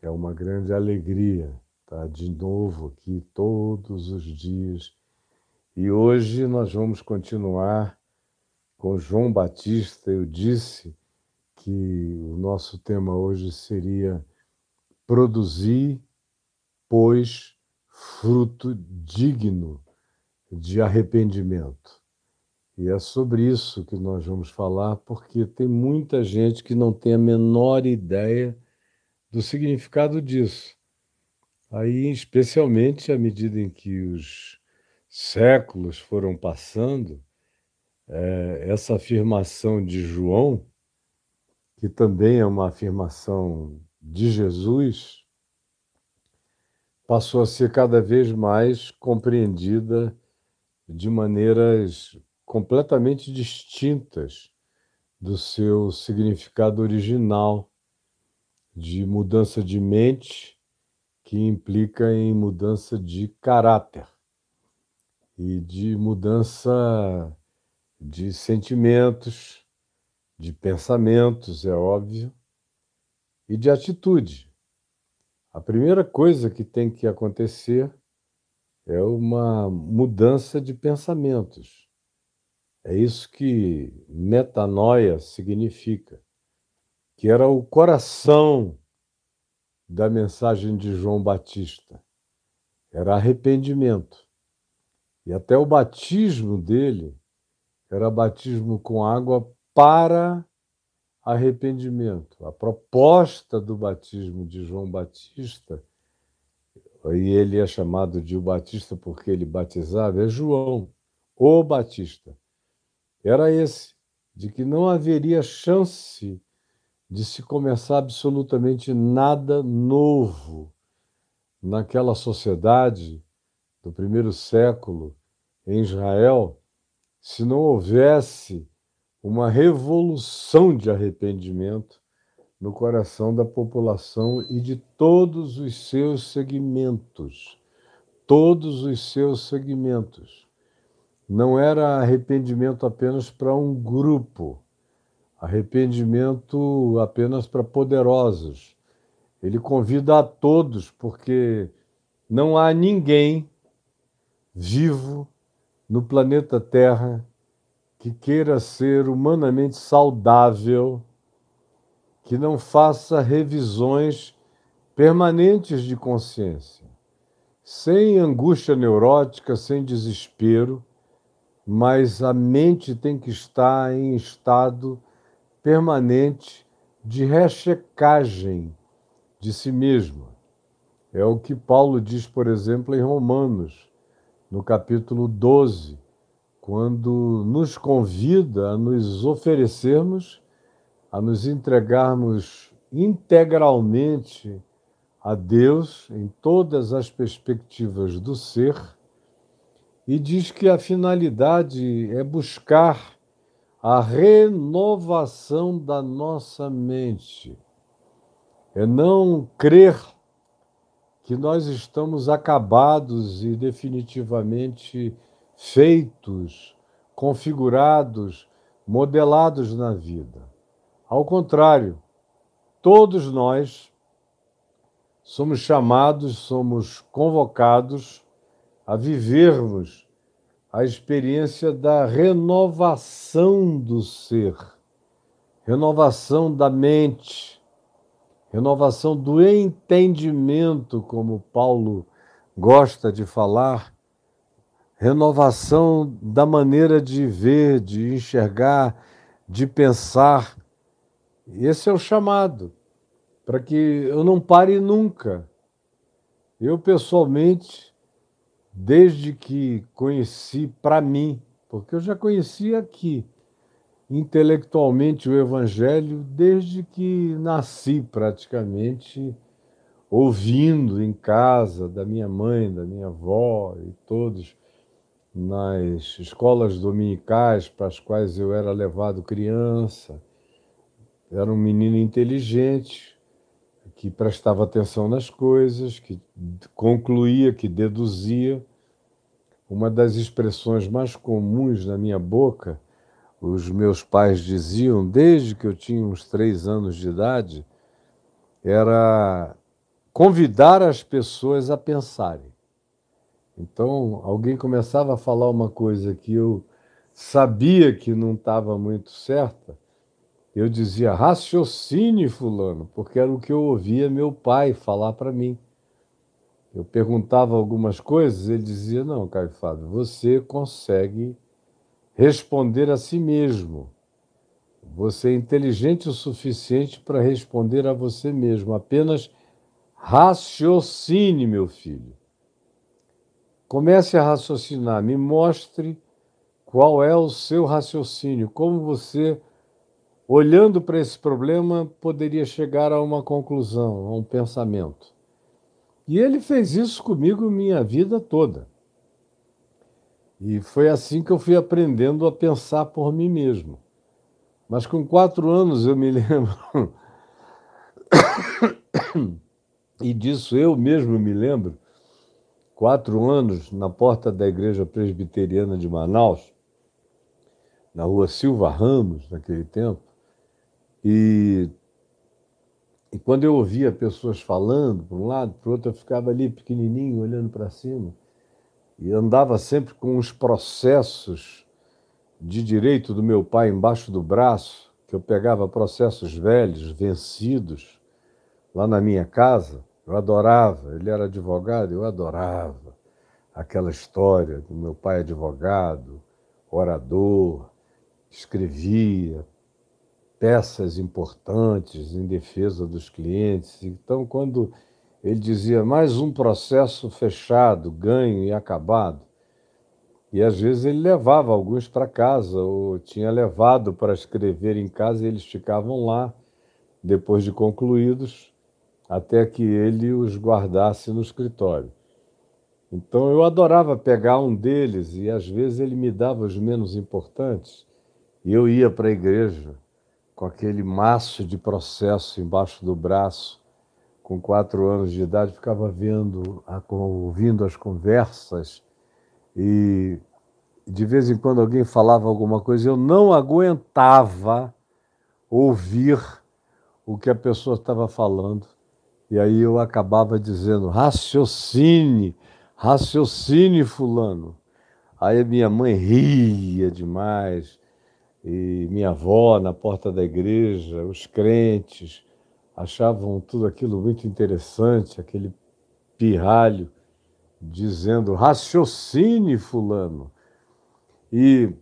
É uma grande alegria estar de novo aqui todos os dias. E hoje nós vamos continuar com João Batista. Eu disse que o nosso tema hoje seria produzir, pois, fruto digno de arrependimento. E é sobre isso que nós vamos falar, porque tem muita gente que não tem a menor ideia do significado disso. Aí, especialmente à medida em que os séculos foram passando, é, essa afirmação de João, que também é uma afirmação de Jesus, passou a ser cada vez mais compreendida de maneiras completamente distintas do seu significado original de mudança de mente, que implica em mudança de caráter e de mudança de sentimentos, de pensamentos, é óbvio, e de atitude. A primeira coisa que tem que acontecer é uma mudança de pensamentos. É isso que metanoia significa que era o coração da mensagem de João Batista. Era arrependimento. E até o batismo dele era batismo com água para arrependimento. A proposta do batismo de João Batista, e ele é chamado de o Batista porque ele batizava, é João, o Batista. Era esse, de que não haveria chance de se começar absolutamente nada novo naquela sociedade do primeiro século em Israel, se não houvesse uma revolução de arrependimento no coração da população e de todos os seus segmentos. Todos os seus segmentos. Não era arrependimento apenas para um grupo, arrependimento apenas para poderosos. Ele convida a todos, porque não há ninguém vivo no planeta Terra que queira ser humanamente saudável, que não faça revisões permanentes de consciência, sem angústia neurótica, sem desespero, mas a mente tem que estar em estado permanente de rechecagem de si mesmo. É o que Paulo diz, por exemplo, em Romanos, no capítulo 12, quando nos convida a nos oferecermos, a nos entregarmos integralmente a Deus em todas as perspectivas do ser, e diz que a finalidade é buscar a renovação da nossa mente. É não crer que nós estamos acabados e definitivamente feitos, configurados, modelados na vida. Ao contrário, todos nós somos chamados, somos convocados a vivermos a experiência da renovação do ser, renovação da mente, renovação do entendimento, como Paulo gosta de falar, renovação da maneira de ver, de enxergar, de pensar. Esse é o chamado, para que eu não pare nunca. Eu, pessoalmente, desde que conheci para mim, porque eu já conhecia aqui intelectualmente o Evangelho desde que nasci praticamente, ouvindo em casa da minha mãe, da minha avó e todos nas escolas dominicais para as quais eu era levado criança. Era um menino inteligente, que prestava atenção nas coisas, que concluía, que deduzia. Uma das expressões mais comuns na minha boca, os meus pais diziam, desde que eu tinha uns três anos de idade, era convidar as pessoas a pensarem. Então, alguém começava a falar uma coisa que eu sabia que não estava muito certa, eu dizia raciocine, Fulano, porque era o que eu ouvia meu pai falar para mim. Eu perguntava algumas coisas, ele dizia: Não, Caio Fábio, você consegue responder a si mesmo. Você é inteligente o suficiente para responder a você mesmo. Apenas raciocine, meu filho. Comece a raciocinar, me mostre qual é o seu raciocínio, como você, olhando para esse problema, poderia chegar a uma conclusão, a um pensamento. E ele fez isso comigo minha vida toda. E foi assim que eu fui aprendendo a pensar por mim mesmo. Mas com quatro anos eu me lembro, e disso eu mesmo me lembro, quatro anos na porta da Igreja Presbiteriana de Manaus, na rua Silva Ramos, naquele tempo, e, e quando eu ouvia pessoas falando para um lado, para o outro, eu ficava ali pequenininho, olhando para cima, e andava sempre com os processos de direito do meu pai embaixo do braço, que eu pegava processos velhos, vencidos, lá na minha casa, eu adorava, ele era advogado, eu adorava aquela história do meu pai advogado, orador, escrevia peças importantes em defesa dos clientes. Então, quando ele dizia mais um processo fechado, ganho e acabado, e às vezes ele levava alguns para casa, ou tinha levado para escrever em casa, e eles ficavam lá, depois de concluídos, até que ele os guardasse no escritório. Então eu adorava pegar um deles e às vezes ele me dava os menos importantes e eu ia para a igreja com aquele maço de processo embaixo do braço, com quatro anos de idade, ficava vendo, ouvindo as conversas e de vez em quando alguém falava alguma coisa, eu não aguentava ouvir o que a pessoa estava falando e aí eu acabava dizendo: raciocine, raciocine, Fulano. Aí minha mãe ria demais, e minha avó na porta da igreja, os crentes, achavam tudo aquilo muito interessante, aquele pirralho dizendo: raciocine, Fulano. E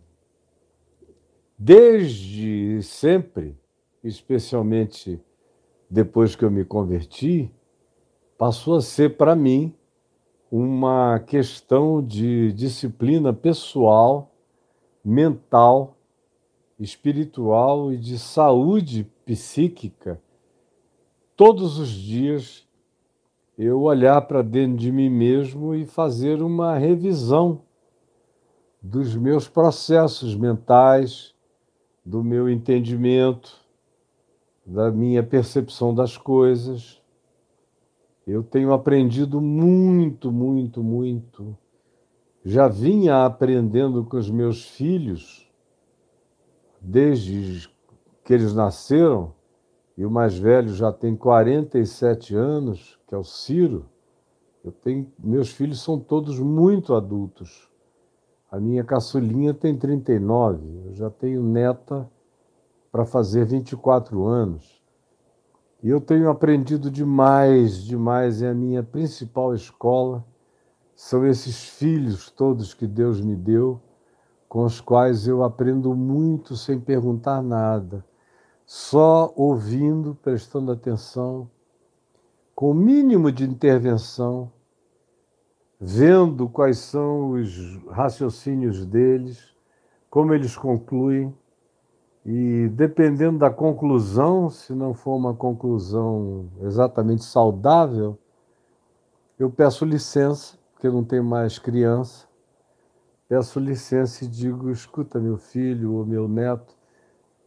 desde sempre, especialmente depois que eu me converti, passou a ser para mim uma questão de disciplina pessoal, mental, espiritual e de saúde psíquica. Todos os dias eu olhar para dentro de mim mesmo e fazer uma revisão dos meus processos mentais, do meu entendimento, da minha percepção das coisas. Eu tenho aprendido muito, muito, muito. Já vinha aprendendo com os meus filhos, desde que eles nasceram, e o mais velho já tem 47 anos, que é o Ciro. Eu tenho, meus filhos são todos muito adultos. A minha caçulinha tem 39, eu já tenho neta para fazer 24 anos. E eu tenho aprendido demais, demais. É a minha principal escola. São esses filhos todos que Deus me deu, com os quais eu aprendo muito sem perguntar nada, só ouvindo, prestando atenção, com o mínimo de intervenção, vendo quais são os raciocínios deles, como eles concluem e dependendo da conclusão, se não for uma conclusão exatamente saudável, eu peço licença, porque não tenho mais criança. Peço licença e digo: escuta, meu filho ou meu neto,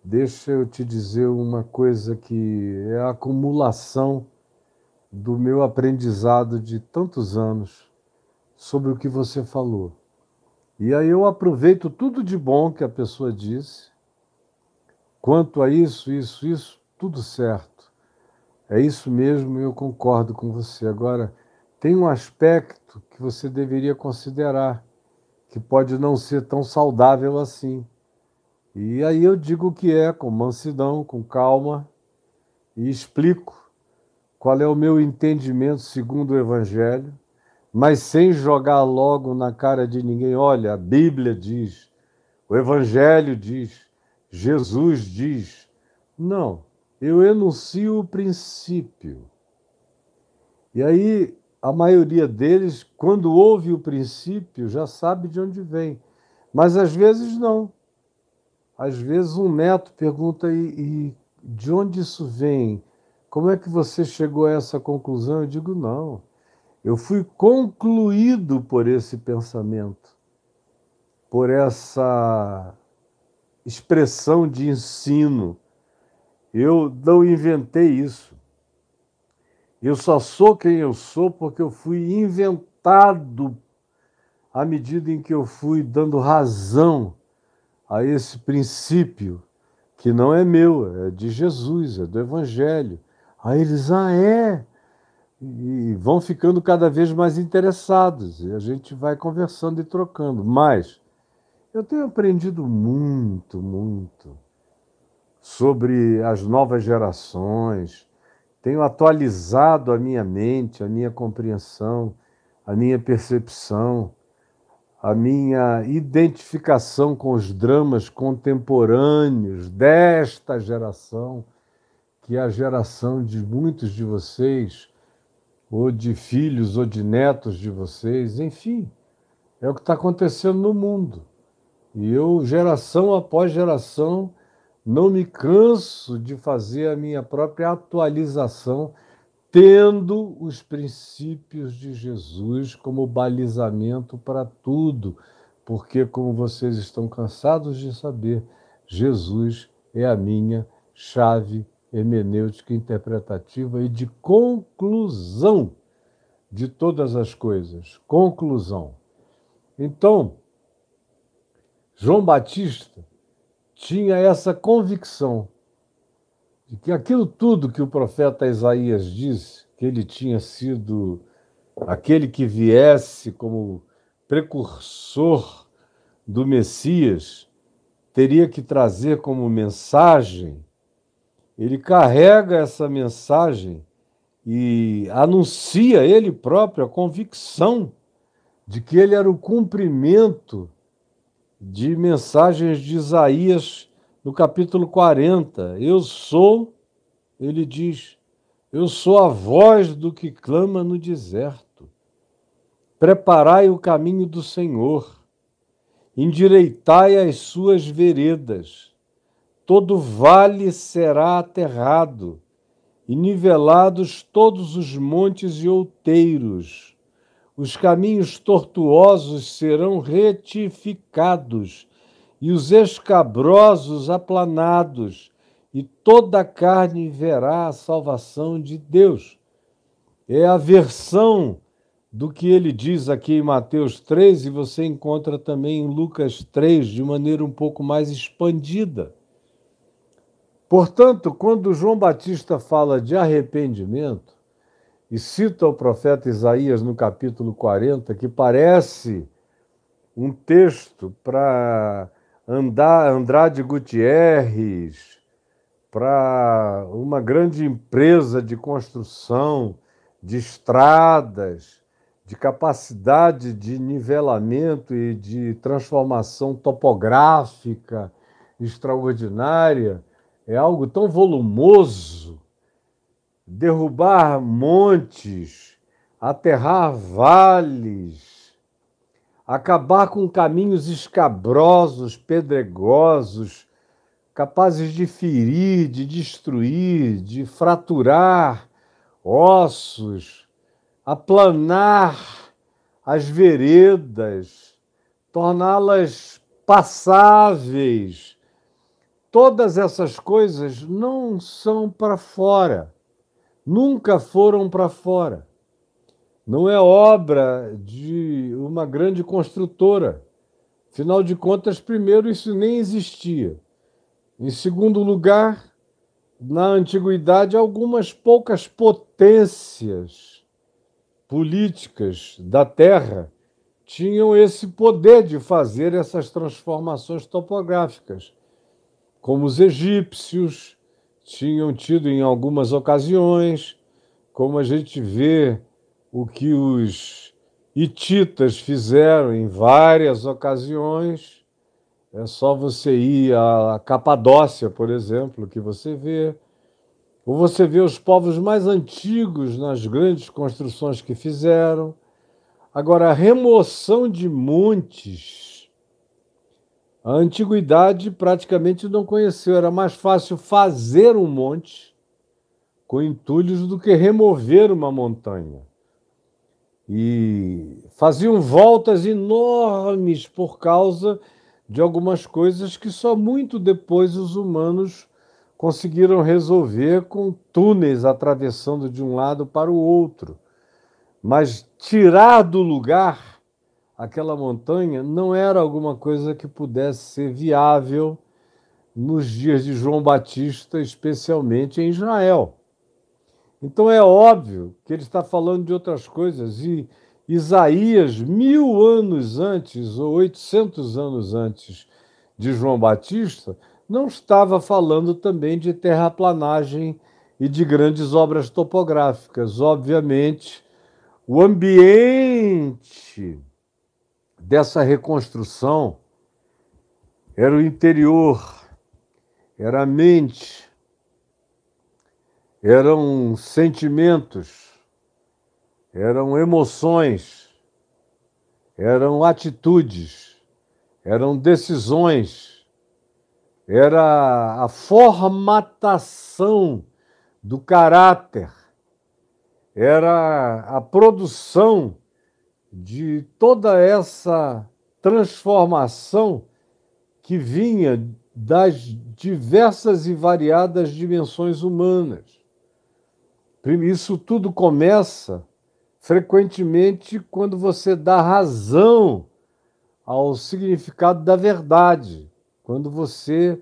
deixa eu te dizer uma coisa que é a acumulação do meu aprendizado de tantos anos sobre o que você falou. E aí eu aproveito tudo de bom que a pessoa disse Quanto a isso, isso, isso, tudo certo. É isso mesmo, eu concordo com você. Agora, tem um aspecto que você deveria considerar, que pode não ser tão saudável assim. E aí eu digo que é, com mansidão, com calma, e explico qual é o meu entendimento segundo o Evangelho, mas sem jogar logo na cara de ninguém. Olha, a Bíblia diz, o Evangelho diz, Jesus diz. Não, eu enuncio o princípio. E aí, a maioria deles, quando ouve o princípio, já sabe de onde vem. Mas às vezes não. Às vezes um neto pergunta: e, e de onde isso vem? Como é que você chegou a essa conclusão? Eu digo: não. Eu fui concluído por esse pensamento, por essa expressão de ensino. Eu não inventei isso. Eu só sou quem eu sou porque eu fui inventado à medida em que eu fui dando razão a esse princípio, que não é meu, é de Jesus, é do Evangelho. Aí eles, ah, é? E vão ficando cada vez mais interessados, e a gente vai conversando e trocando. Mas eu tenho aprendido muito, muito sobre as novas gerações, tenho atualizado a minha mente, a minha compreensão, a minha percepção a minha identificação com os dramas contemporâneos desta geração, que é a geração de muitos de vocês, ou de filhos ou de netos de vocês, enfim, é o que está acontecendo no mundo. E eu, geração após geração, não me canso de fazer a minha própria atualização tendo os princípios de Jesus como balizamento para tudo, porque, como vocês estão cansados de saber, Jesus é a minha chave hermenêutica interpretativa e de conclusão de todas as coisas. Conclusão. Então, João Batista tinha essa convicção de que aquilo tudo que o profeta Isaías disse, que ele tinha sido aquele que viesse como precursor do Messias, teria que trazer como mensagem, ele carrega essa mensagem e anuncia ele próprio a convicção de que ele era o cumprimento de mensagens de Isaías no capítulo 40, eu sou, ele diz, eu sou a voz do que clama no deserto. Preparai o caminho do Senhor, endireitai as suas veredas. Todo vale será aterrado, e nivelados todos os montes e outeiros. Os caminhos tortuosos serão retificados e os escabrosos aplanados, e toda a carne verá a salvação de Deus. É a versão do que ele diz aqui em Mateus 3, e você encontra também em Lucas 3, de maneira um pouco mais expandida. Portanto, quando João Batista fala de arrependimento, e cita o profeta Isaías no capítulo 40, que parece um texto para Andrade Gutierrez para uma grande empresa de construção de estradas, de capacidade de nivelamento e de transformação topográfica extraordinária, é algo tão volumoso. Derrubar montes, aterrar vales, acabar com caminhos escabrosos, pedregosos, capazes de ferir, de destruir, de fraturar ossos, aplanar as veredas, torná-las passáveis. Todas essas coisas não são para fora, nunca foram para fora não é obra de uma grande construtora. Afinal de contas, primeiro, isso nem existia. Em segundo lugar, na antiguidade, algumas poucas potências políticas da Terra tinham esse poder de fazer essas transformações topográficas, como os egípcios tinham tido em algumas ocasiões, como a gente vê o que os hititas fizeram em várias ocasiões. É só você ir à Capadócia, por exemplo, que você vê. Ou você vê os povos mais antigos nas grandes construções que fizeram. Agora, a remoção de montes, a antiguidade praticamente não conheceu. Era mais fácil fazer um monte com entulhos do que remover uma montanha. E faziam voltas enormes por causa de algumas coisas que só muito depois os humanos conseguiram resolver com túneis atravessando de um lado para o outro. Mas tirar do lugar aquela montanha não era alguma coisa que pudesse ser viável nos dias de João Batista, especialmente em Israel. Então é óbvio que ele está falando de outras coisas. E Isaías, mil anos antes, ou oitocentos anos antes de João Batista, não estava falando também de terraplanagem e de grandes obras topográficas. Obviamente, o ambiente dessa reconstrução era o interior, era a mente, eram sentimentos, eram emoções, eram atitudes, eram decisões, era a formatação do caráter era a produção de toda essa transformação que vinha das diversas e variadas dimensões humanas. Isso tudo começa frequentemente quando você dá razão ao significado da verdade, quando você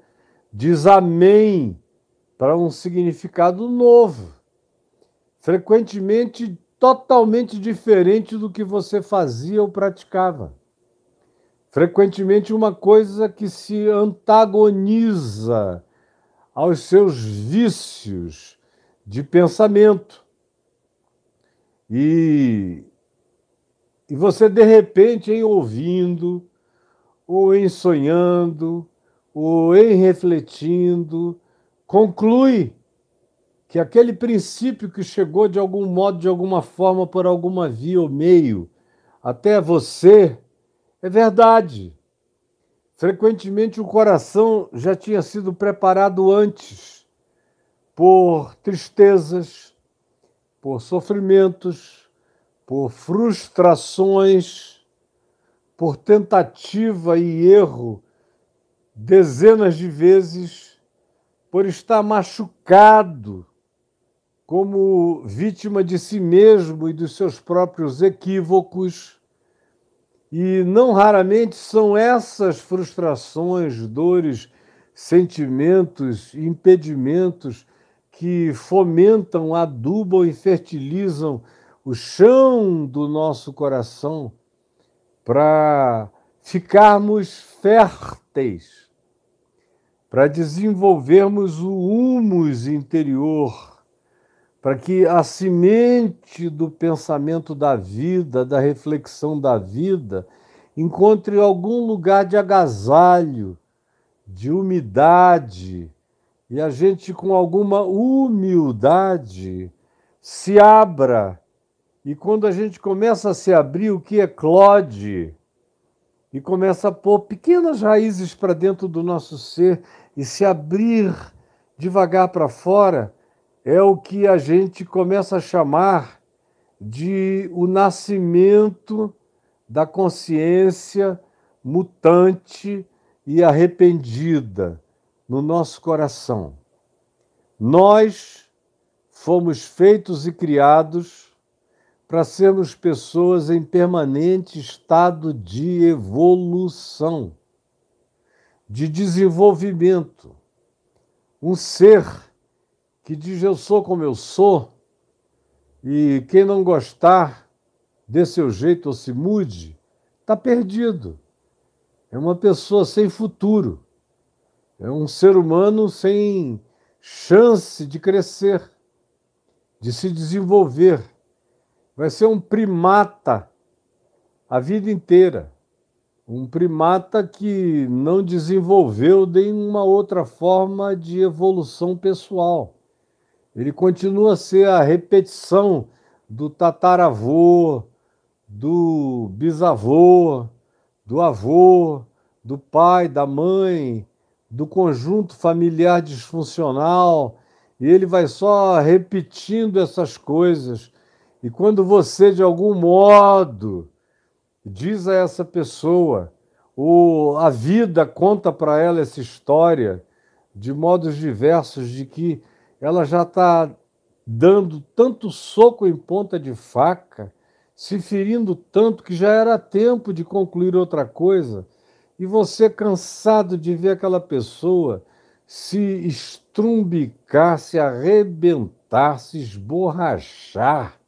diz amém para um significado novo frequentemente totalmente diferente do que você fazia ou praticava. Frequentemente uma coisa que se antagoniza aos seus vícios de pensamento. E, e você, de repente, em ouvindo, ou em sonhando, ou em refletindo, conclui que aquele princípio que chegou de algum modo, de alguma forma, por alguma via ou meio até você, é verdade. Frequentemente o coração já tinha sido preparado antes por tristezas, por sofrimentos, por frustrações, por tentativa e erro dezenas de vezes, por estar machucado como vítima de si mesmo e dos seus próprios equívocos. E não raramente são essas frustrações, dores, sentimentos, impedimentos que fomentam, adubam e fertilizam o chão do nosso coração para ficarmos férteis, para desenvolvermos o humus interior para que a semente do pensamento da vida, da reflexão da vida, encontre algum lugar de agasalho, de umidade, e a gente, com alguma humildade, se abra. E quando a gente começa a se abrir, o que eclode? E começa a pôr pequenas raízes para dentro do nosso ser e se abrir devagar para fora é o que a gente começa a chamar de o nascimento da consciência mutante e arrependida no nosso coração. Nós fomos feitos e criados para sermos pessoas em permanente estado de evolução, de desenvolvimento, um ser que diz eu sou como eu sou, e quem não gostar dê seu jeito ou se mude, está perdido. É uma pessoa sem futuro. É um ser humano sem chance de crescer, de se desenvolver. Vai ser um primata a vida inteira. Um primata que não desenvolveu nenhuma outra forma de evolução pessoal. Ele continua a ser a repetição do tataravô, do bisavô, do avô, do pai, da mãe, do conjunto familiar disfuncional, e ele vai só repetindo essas coisas. E quando você, de algum modo, diz a essa pessoa, ou a vida conta para ela essa história de modos diversos, de que ela já está dando tanto soco em ponta de faca, se ferindo tanto que já era tempo de concluir outra coisa, e você cansado de ver aquela pessoa se estrumbicar, se arrebentar, se esborrachar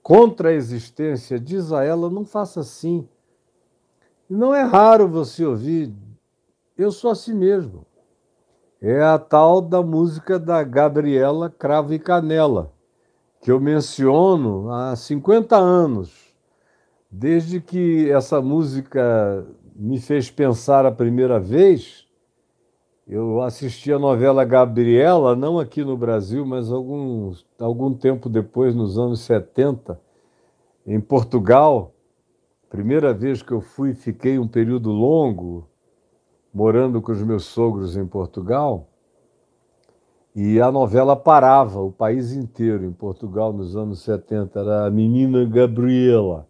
contra a existência, diz a ela: não faça assim. Não é raro você ouvir, eu sou assim mesmo. É a tal da música da Gabriela Cravo e Canela, que eu menciono há 50 anos, desde que essa música me fez pensar a primeira vez. Eu assisti a novela Gabriela, não aqui no Brasil, mas algum, algum tempo depois, nos anos 70, em Portugal. Primeira vez que eu fui, fiquei um período longo morando com os meus sogros em Portugal. E a novela parava o país inteiro em Portugal nos anos 70. Era a menina Gabriela.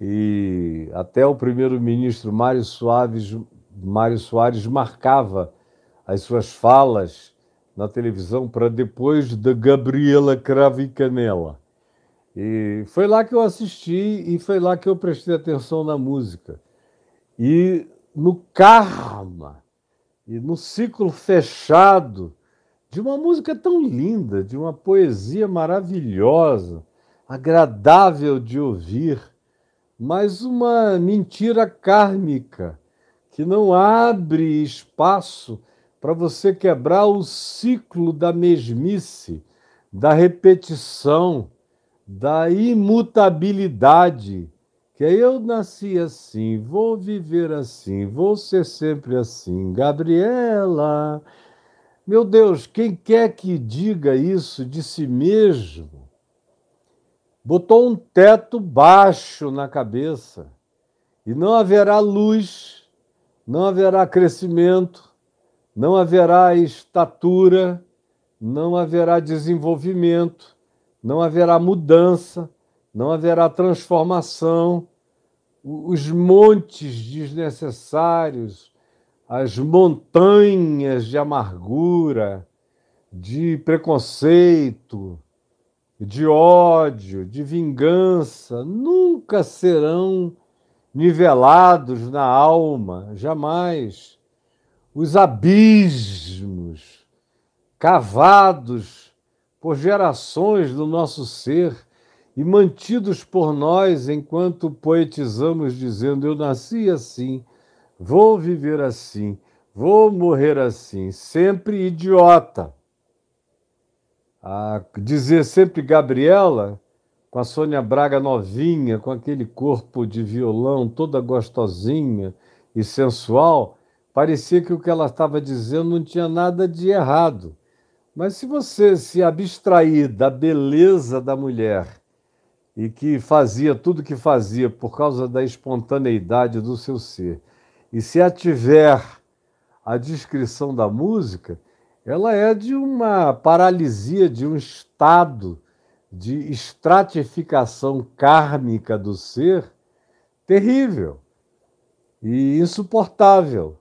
E até o primeiro-ministro Mário Soares, Mário Soares marcava as suas falas na televisão para depois da Gabriela Cravo e Canela. E foi lá que eu assisti e foi lá que eu prestei atenção na música. E no karma, e no ciclo fechado de uma música tão linda, de uma poesia maravilhosa, agradável de ouvir, mas uma mentira kármica que não abre espaço para você quebrar o ciclo da mesmice, da repetição, da imutabilidade. Que eu nasci assim, vou viver assim, vou ser sempre assim. Gabriela, meu Deus, quem quer que diga isso de si mesmo botou um teto baixo na cabeça e não haverá luz, não haverá crescimento, não haverá estatura, não haverá desenvolvimento, não haverá mudança, não haverá transformação. Os montes desnecessários, as montanhas de amargura, de preconceito, de ódio, de vingança, nunca serão nivelados na alma, jamais. Os abismos cavados por gerações do nosso ser e mantidos por nós enquanto poetizamos dizendo: Eu nasci assim, vou viver assim, vou morrer assim, sempre idiota a dizer sempre Gabriela, com a Sônia Braga novinha, com aquele corpo de violão toda gostosinha e sensual, parecia que o que ela estava dizendo não tinha nada de errado. Mas se você se abstrair da beleza da mulher e que fazia tudo que fazia por causa da espontaneidade do seu ser, e se ativer a descrição da música, ela é de uma paralisia, de um estado de estratificação kármica do ser terrível e insuportável,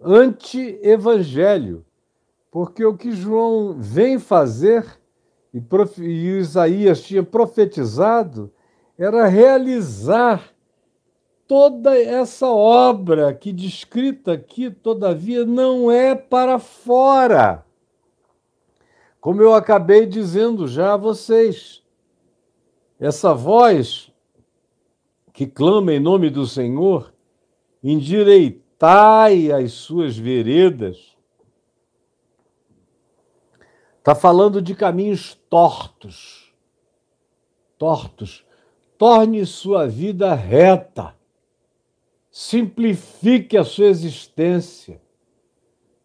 anti-evangelho, porque o que João vem fazer e, e Isaías tinha profetizado era realizar toda essa obra que descrita aqui, todavia, não é para fora. Como eu acabei dizendo já a vocês, essa voz que clama em nome do Senhor, endireitai as suas veredas, está falando de caminhos tortos. Tortos. Torne sua vida reta. Simplifique a sua existência.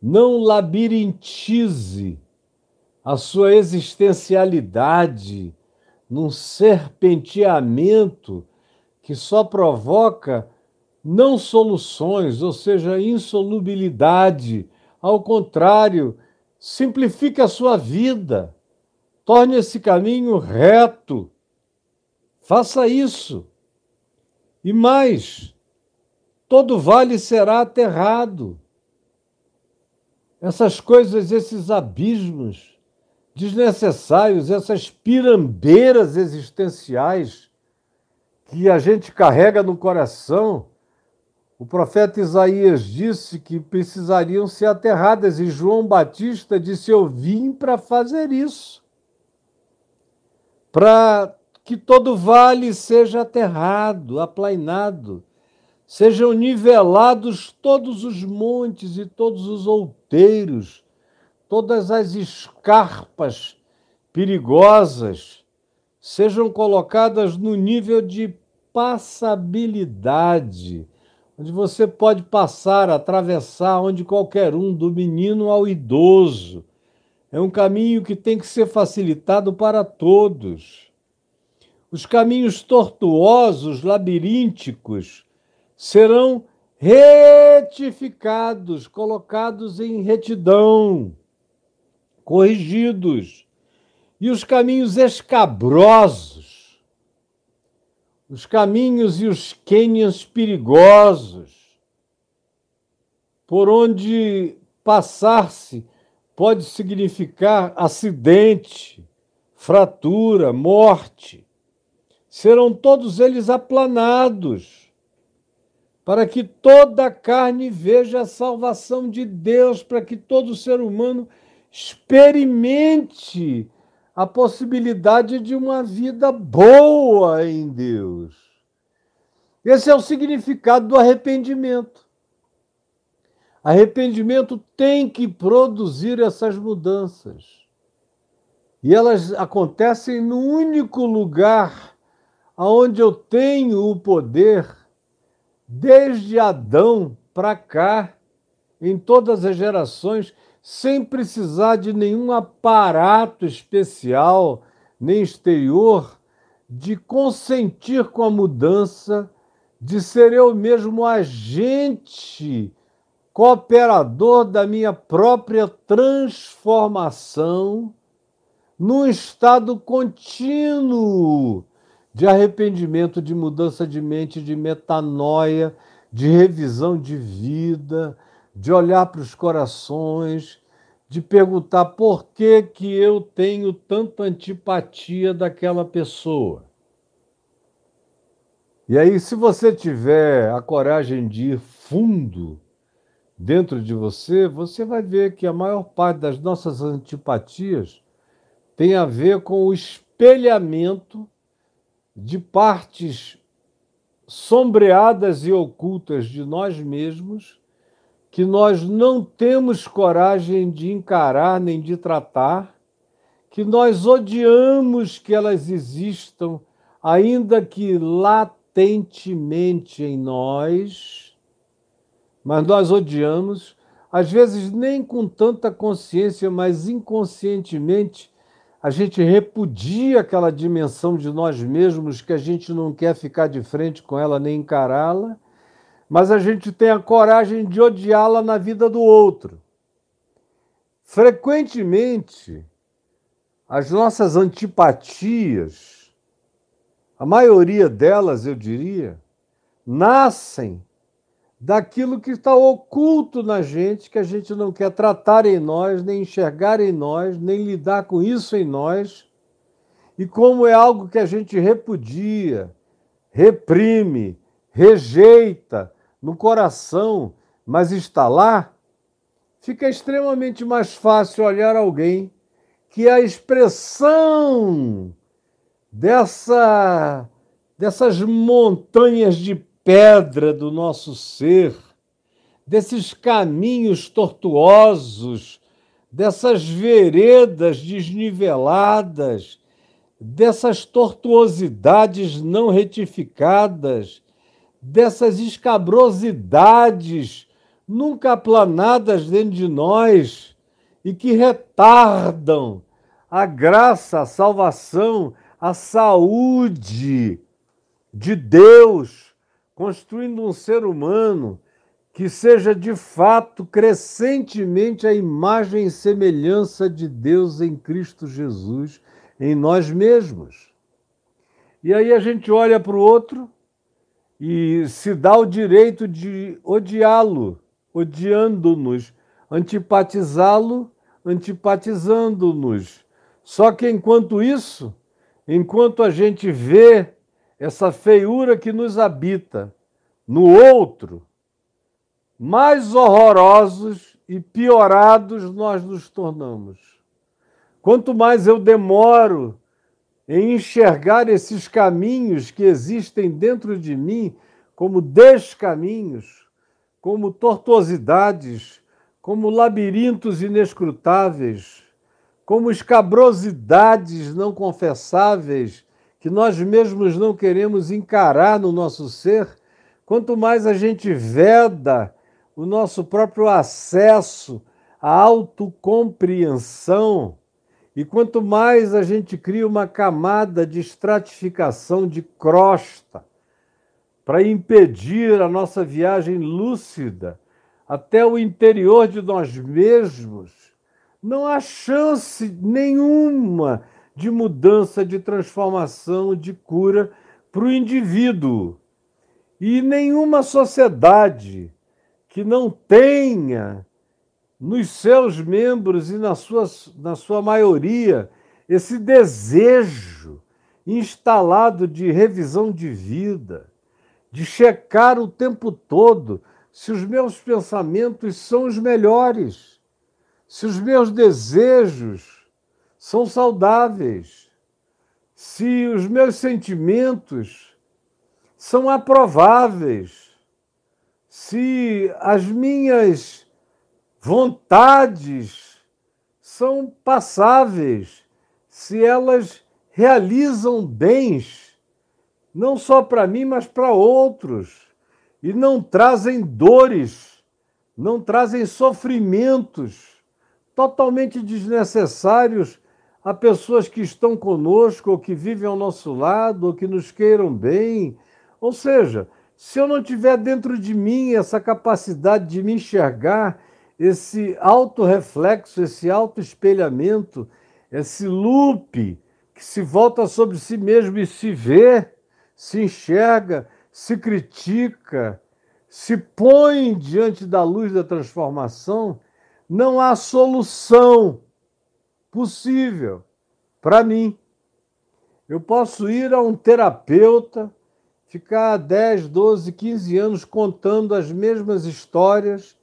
Não labirintize a sua existencialidade num serpenteamento que só provoca não soluções, ou seja, insolubilidade. Ao contrário, simplifique a sua vida, torne esse caminho reto. Faça isso. E mais, todo vale será aterrado. Essas coisas, esses abismos desnecessários, essas pirambeiras existenciais que a gente carrega no coração. O profeta Isaías disse que precisariam ser aterradas, e João Batista disse: Eu vim para fazer isso. Para que todo vale seja aterrado, aplainado, sejam nivelados todos os montes e todos os outeiros, todas as escarpas perigosas sejam colocadas no nível de passabilidade, onde você pode passar, atravessar onde qualquer um, do menino ao idoso. É um caminho que tem que ser facilitado para todos. Os caminhos tortuosos, labirínticos, serão retificados, colocados em retidão corrigidos, e os caminhos escabrosos, os caminhos e os cânions perigosos, por onde passar-se pode significar acidente, fratura, morte. Serão todos eles aplanados, para que toda a carne veja a salvação de Deus, para que todo ser humano experimente a possibilidade de uma vida boa em Deus. Esse é o significado do arrependimento. Arrependimento tem que produzir essas mudanças. E elas acontecem no único lugar onde eu tenho o poder, desde Adão para cá, em todas as gerações, sem precisar de nenhum aparato especial nem exterior, de consentir com a mudança, de ser eu mesmo agente, cooperador da minha própria transformação, num estado contínuo de arrependimento, de mudança de mente, de metanoia, de revisão de vida, de olhar para os corações, de perguntar por que, que eu tenho tanta antipatia daquela pessoa. E aí, se você tiver a coragem de ir fundo dentro de você, você vai ver que a maior parte das nossas antipatias tem a ver com o espelhamento de partes sombreadas e ocultas de nós mesmos que nós não temos coragem de encarar nem de tratar, que nós odiamos que elas existam, ainda que latentemente em nós, mas nós odiamos, às vezes nem com tanta consciência, mas inconscientemente, a gente repudia aquela dimensão de nós mesmos que a gente não quer ficar de frente com ela nem encará-la mas a gente tem a coragem de odiá-la na vida do outro. Frequentemente, as nossas antipatias, a maioria delas, eu diria, nascem daquilo que está oculto na gente, que a gente não quer tratar em nós, nem enxergar em nós, nem lidar com isso em nós. E como é algo que a gente repudia, reprime, rejeita, no coração, mas está lá, fica extremamente mais fácil olhar alguém que a expressão dessa, dessas montanhas de pedra do nosso ser, desses caminhos tortuosos, dessas veredas desniveladas, dessas tortuosidades não retificadas, dessas escabrosidades nunca aplanadas dentro de nós e que retardam a graça, a salvação, a saúde de Deus, construindo um ser humano que seja de fato crescentemente a imagem e semelhança de Deus em Cristo Jesus, em nós mesmos. E aí a gente olha para o outro e se dá o direito de odiá-lo, odiando-nos, antipatizá-lo, antipatizando-nos. Só que enquanto isso, enquanto a gente vê essa feiura que nos habita no outro, mais horrorosos e piorados nós nos tornamos. Quanto mais eu demoro em enxergar esses caminhos que existem dentro de mim como descaminhos, como tortuosidades, como labirintos inescrutáveis, como escabrosidades não confessáveis que nós mesmos não queremos encarar no nosso ser, quanto mais a gente veda o nosso próprio acesso à autocompreensão, e quanto mais a gente cria uma camada de estratificação de crosta para impedir a nossa viagem lúcida até o interior de nós mesmos, não há chance nenhuma de mudança, de transformação, de cura para o indivíduo. E nenhuma sociedade que não tenha nos seus membros e na sua, na sua maioria esse desejo instalado de revisão de vida, de checar o tempo todo se os meus pensamentos são os melhores, se os meus desejos são saudáveis, se os meus sentimentos são aprováveis se as minhas vontades são passáveis, se elas realizam bens, não só para mim, mas para outros, e não trazem dores, não trazem sofrimentos totalmente desnecessários a pessoas que estão conosco, ou que vivem ao nosso lado, ou que nos queiram bem. Ou seja, se eu não tiver dentro de mim essa capacidade de me enxergar, esse autorreflexo, esse autoespelhamento, esse loop que se volta sobre si mesmo e se vê, se enxerga, se critica, se põe diante da luz da transformação, não há solução possível para mim. Eu posso ir a um terapeuta, ficar 10, 12, 15 anos contando as mesmas histórias,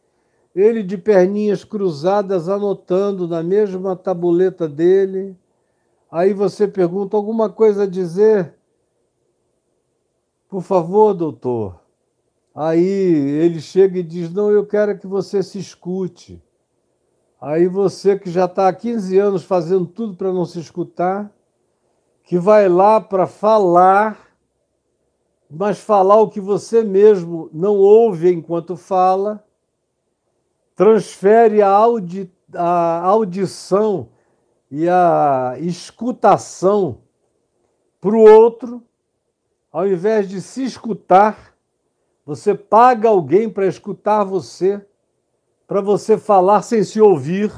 ele de perninhas cruzadas anotando na mesma tabuleta dele. Aí você pergunta alguma coisa a dizer? Por favor, doutor. Aí ele chega e diz: Não, eu quero que você se escute. Aí você que já está há 15 anos fazendo tudo para não se escutar, que vai lá para falar mas falar o que você mesmo não ouve enquanto fala, transfere a, audi a audição e a escutação para o outro, ao invés de se escutar, você paga alguém para escutar você, para você falar sem se ouvir,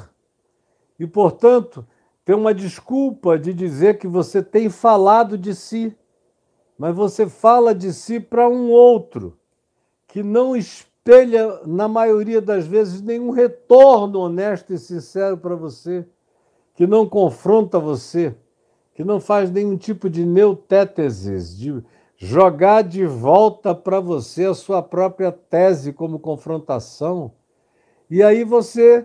e, portanto, tem uma desculpa de dizer que você tem falado de si mas você fala de si para um outro que não espelha, na maioria das vezes, nenhum retorno honesto e sincero para você, que não confronta você, que não faz nenhum tipo de neutéteses, de jogar de volta para você a sua própria tese como confrontação. E aí você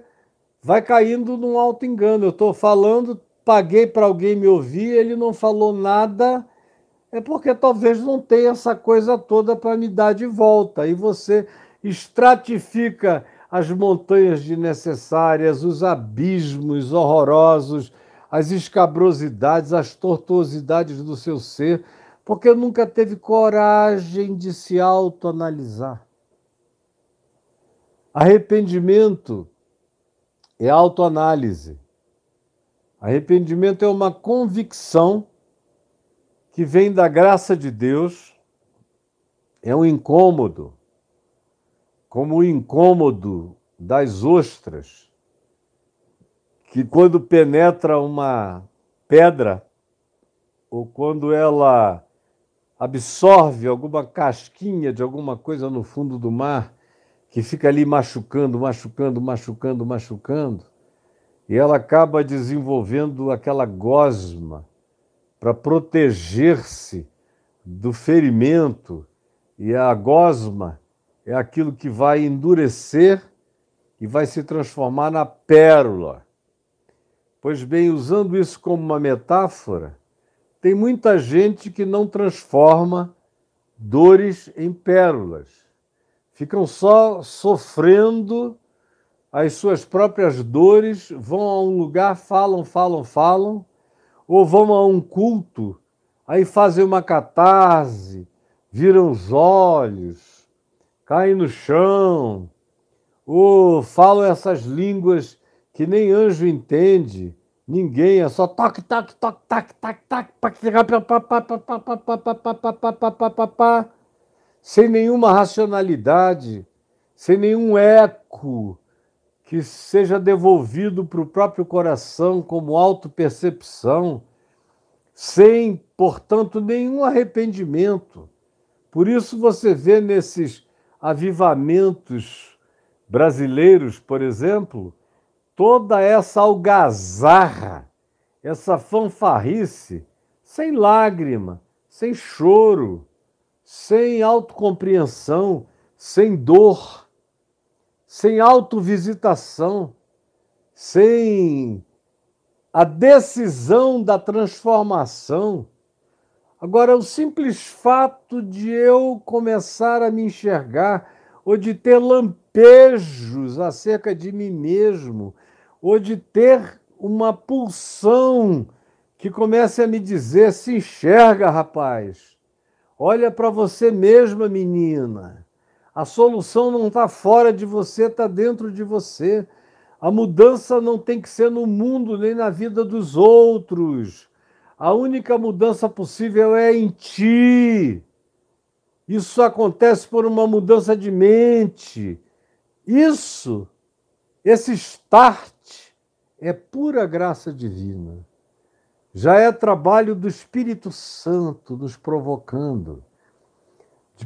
vai caindo num alto engano. Eu estou falando paguei para alguém me ouvir, ele não falou nada, é porque talvez não tenha essa coisa toda para me dar de volta. E você estratifica as montanhas desnecessárias, os abismos horrorosos, as escabrosidades, as tortuosidades do seu ser, porque nunca teve coragem de se autoanalisar. Arrependimento é autoanálise. Arrependimento é uma convicção que vem da graça de Deus, é um incômodo, como o incômodo das ostras, que quando penetra uma pedra, ou quando ela absorve alguma casquinha de alguma coisa no fundo do mar, que fica ali machucando, machucando, machucando, machucando, e ela acaba desenvolvendo aquela gosma para proteger-se do ferimento, e a gosma é aquilo que vai endurecer e vai se transformar na pérola. Pois bem, usando isso como uma metáfora, tem muita gente que não transforma dores em pérolas. Ficam só sofrendo as suas próprias dores, vão a um lugar, falam, falam, falam, ou vão a um culto, aí fazem uma catarse, viram os olhos, caem no chão, ou falam essas línguas que nem anjo entende, ninguém, é só toque, toque, toque, toque, toque, toque, sem nenhuma racionalidade, sem nenhum eco que seja devolvido para o próprio coração como autopercepção, sem, portanto, nenhum arrependimento. Por isso você vê nesses avivamentos brasileiros, por exemplo, toda essa algazarra, essa fanfarrice, sem lágrima, sem choro, sem autocompreensão, sem dor, sem autovisitação, sem a decisão da transformação Agora, o simples fato de eu começar a me enxergar, ou de ter lampejos acerca de mim mesmo, ou de ter uma pulsão que comece a me dizer: se enxerga, rapaz, olha para você mesma, menina. A solução não está fora de você, está dentro de você. A mudança não tem que ser no mundo nem na vida dos outros. A única mudança possível é em ti. Isso acontece por uma mudança de mente. Isso, esse start, é pura graça divina. Já é trabalho do Espírito Santo nos provocando.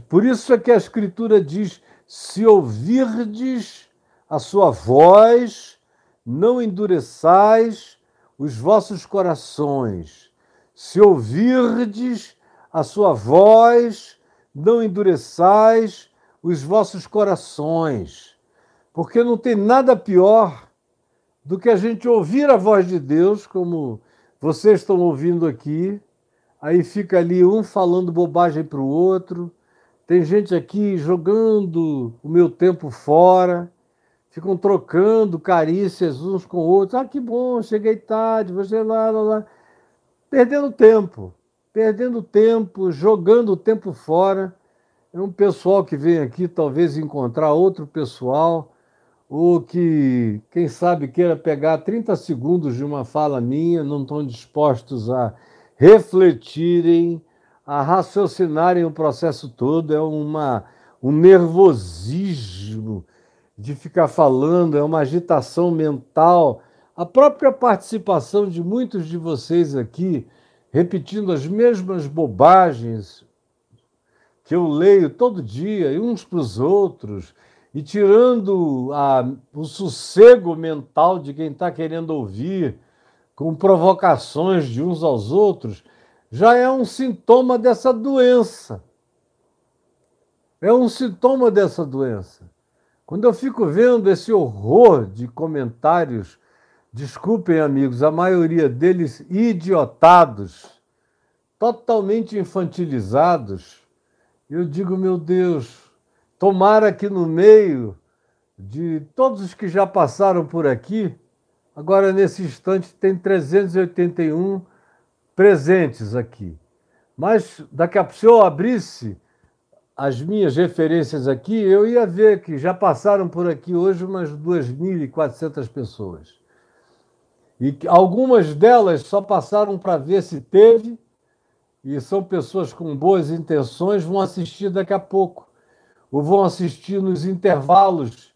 Por isso é que a Escritura diz: se ouvirdes a sua voz, não endureçais os vossos corações se ouvirdes a sua voz, não endureçais os vossos corações, porque não tem nada pior do que a gente ouvir a voz de Deus, como vocês estão ouvindo aqui, aí fica ali um falando bobagem para o outro, tem gente aqui jogando o meu tempo fora, ficam trocando carícias uns com outros. Ah, que bom, cheguei tarde, você lá, lá, lá perdendo tempo, perdendo tempo, jogando o tempo fora. É um pessoal que vem aqui talvez encontrar outro pessoal, ou que, quem sabe, queira pegar 30 segundos de uma fala minha, não estão dispostos a refletirem, a raciocinarem o processo todo. É uma, um nervosismo de ficar falando, é uma agitação mental a própria participação de muitos de vocês aqui, repetindo as mesmas bobagens que eu leio todo dia, e uns para os outros, e tirando a, o sossego mental de quem está querendo ouvir, com provocações de uns aos outros, já é um sintoma dessa doença. É um sintoma dessa doença. Quando eu fico vendo esse horror de comentários desculpem, amigos, a maioria deles idiotados, totalmente infantilizados. Eu digo, meu Deus, tomara que no meio de todos os que já passaram por aqui, agora nesse instante tem 381 presentes aqui. Mas daqui a pouco, se eu abrisse as minhas referências aqui, eu ia ver que já passaram por aqui hoje umas 2.400 pessoas. E algumas delas só passaram para ver se teve, e são pessoas com boas intenções, vão assistir daqui a pouco, ou vão assistir nos intervalos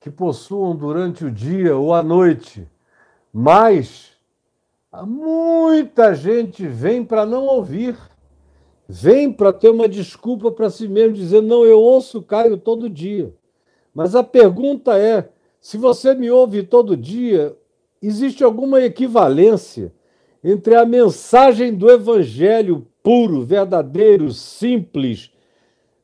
que possuam durante o dia ou a noite. Mas muita gente vem para não ouvir vem para ter uma desculpa para si mesmo, dizendo: não, eu ouço Caio todo dia. Mas a pergunta é: se você me ouve todo dia, existe alguma equivalência entre a mensagem do evangelho puro, verdadeiro, simples,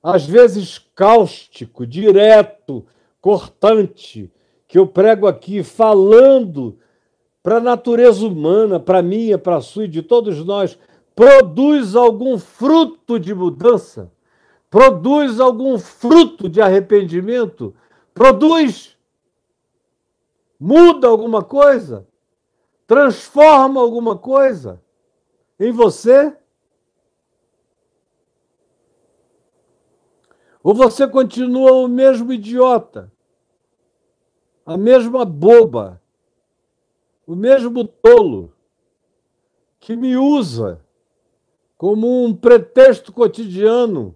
às vezes cáustico, direto, cortante, que eu prego aqui, falando para a natureza humana, para minha, para a sua e de todos nós, produz algum fruto de mudança? Produz algum fruto de arrependimento? Produz? Muda alguma coisa? Transforma alguma coisa em você? Ou você continua o mesmo idiota, a mesma boba, o mesmo tolo que me usa como um pretexto cotidiano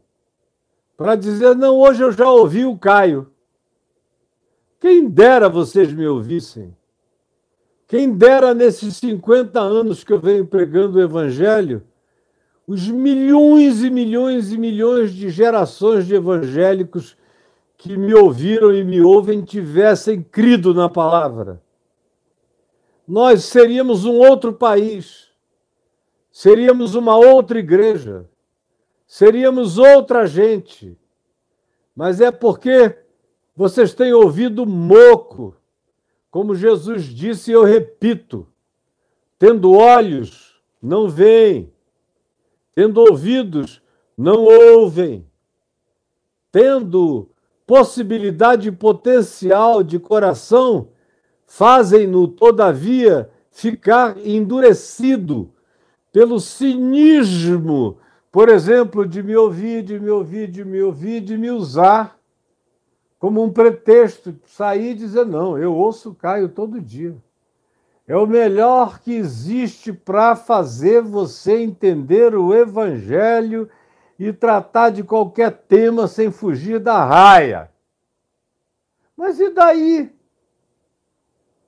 para dizer: não, hoje eu já ouvi o Caio. Quem dera vocês me ouvissem. Quem dera nesses 50 anos que eu venho pregando o Evangelho, os milhões e milhões e milhões de gerações de evangélicos que me ouviram e me ouvem tivessem crido na palavra. Nós seríamos um outro país seríamos uma outra igreja, seríamos outra gente. Mas é porque vocês têm ouvido moco, como Jesus disse, eu repito: tendo olhos, não veem, tendo ouvidos, não ouvem, tendo possibilidade potencial de coração, fazem-no, todavia, ficar endurecido pelo cinismo, por exemplo, de me ouvir, de me ouvir, de me ouvir, de me usar como um pretexto, sair e dizer: não, eu ouço Caio todo dia. É o melhor que existe para fazer você entender o Evangelho e tratar de qualquer tema sem fugir da raia. Mas e daí?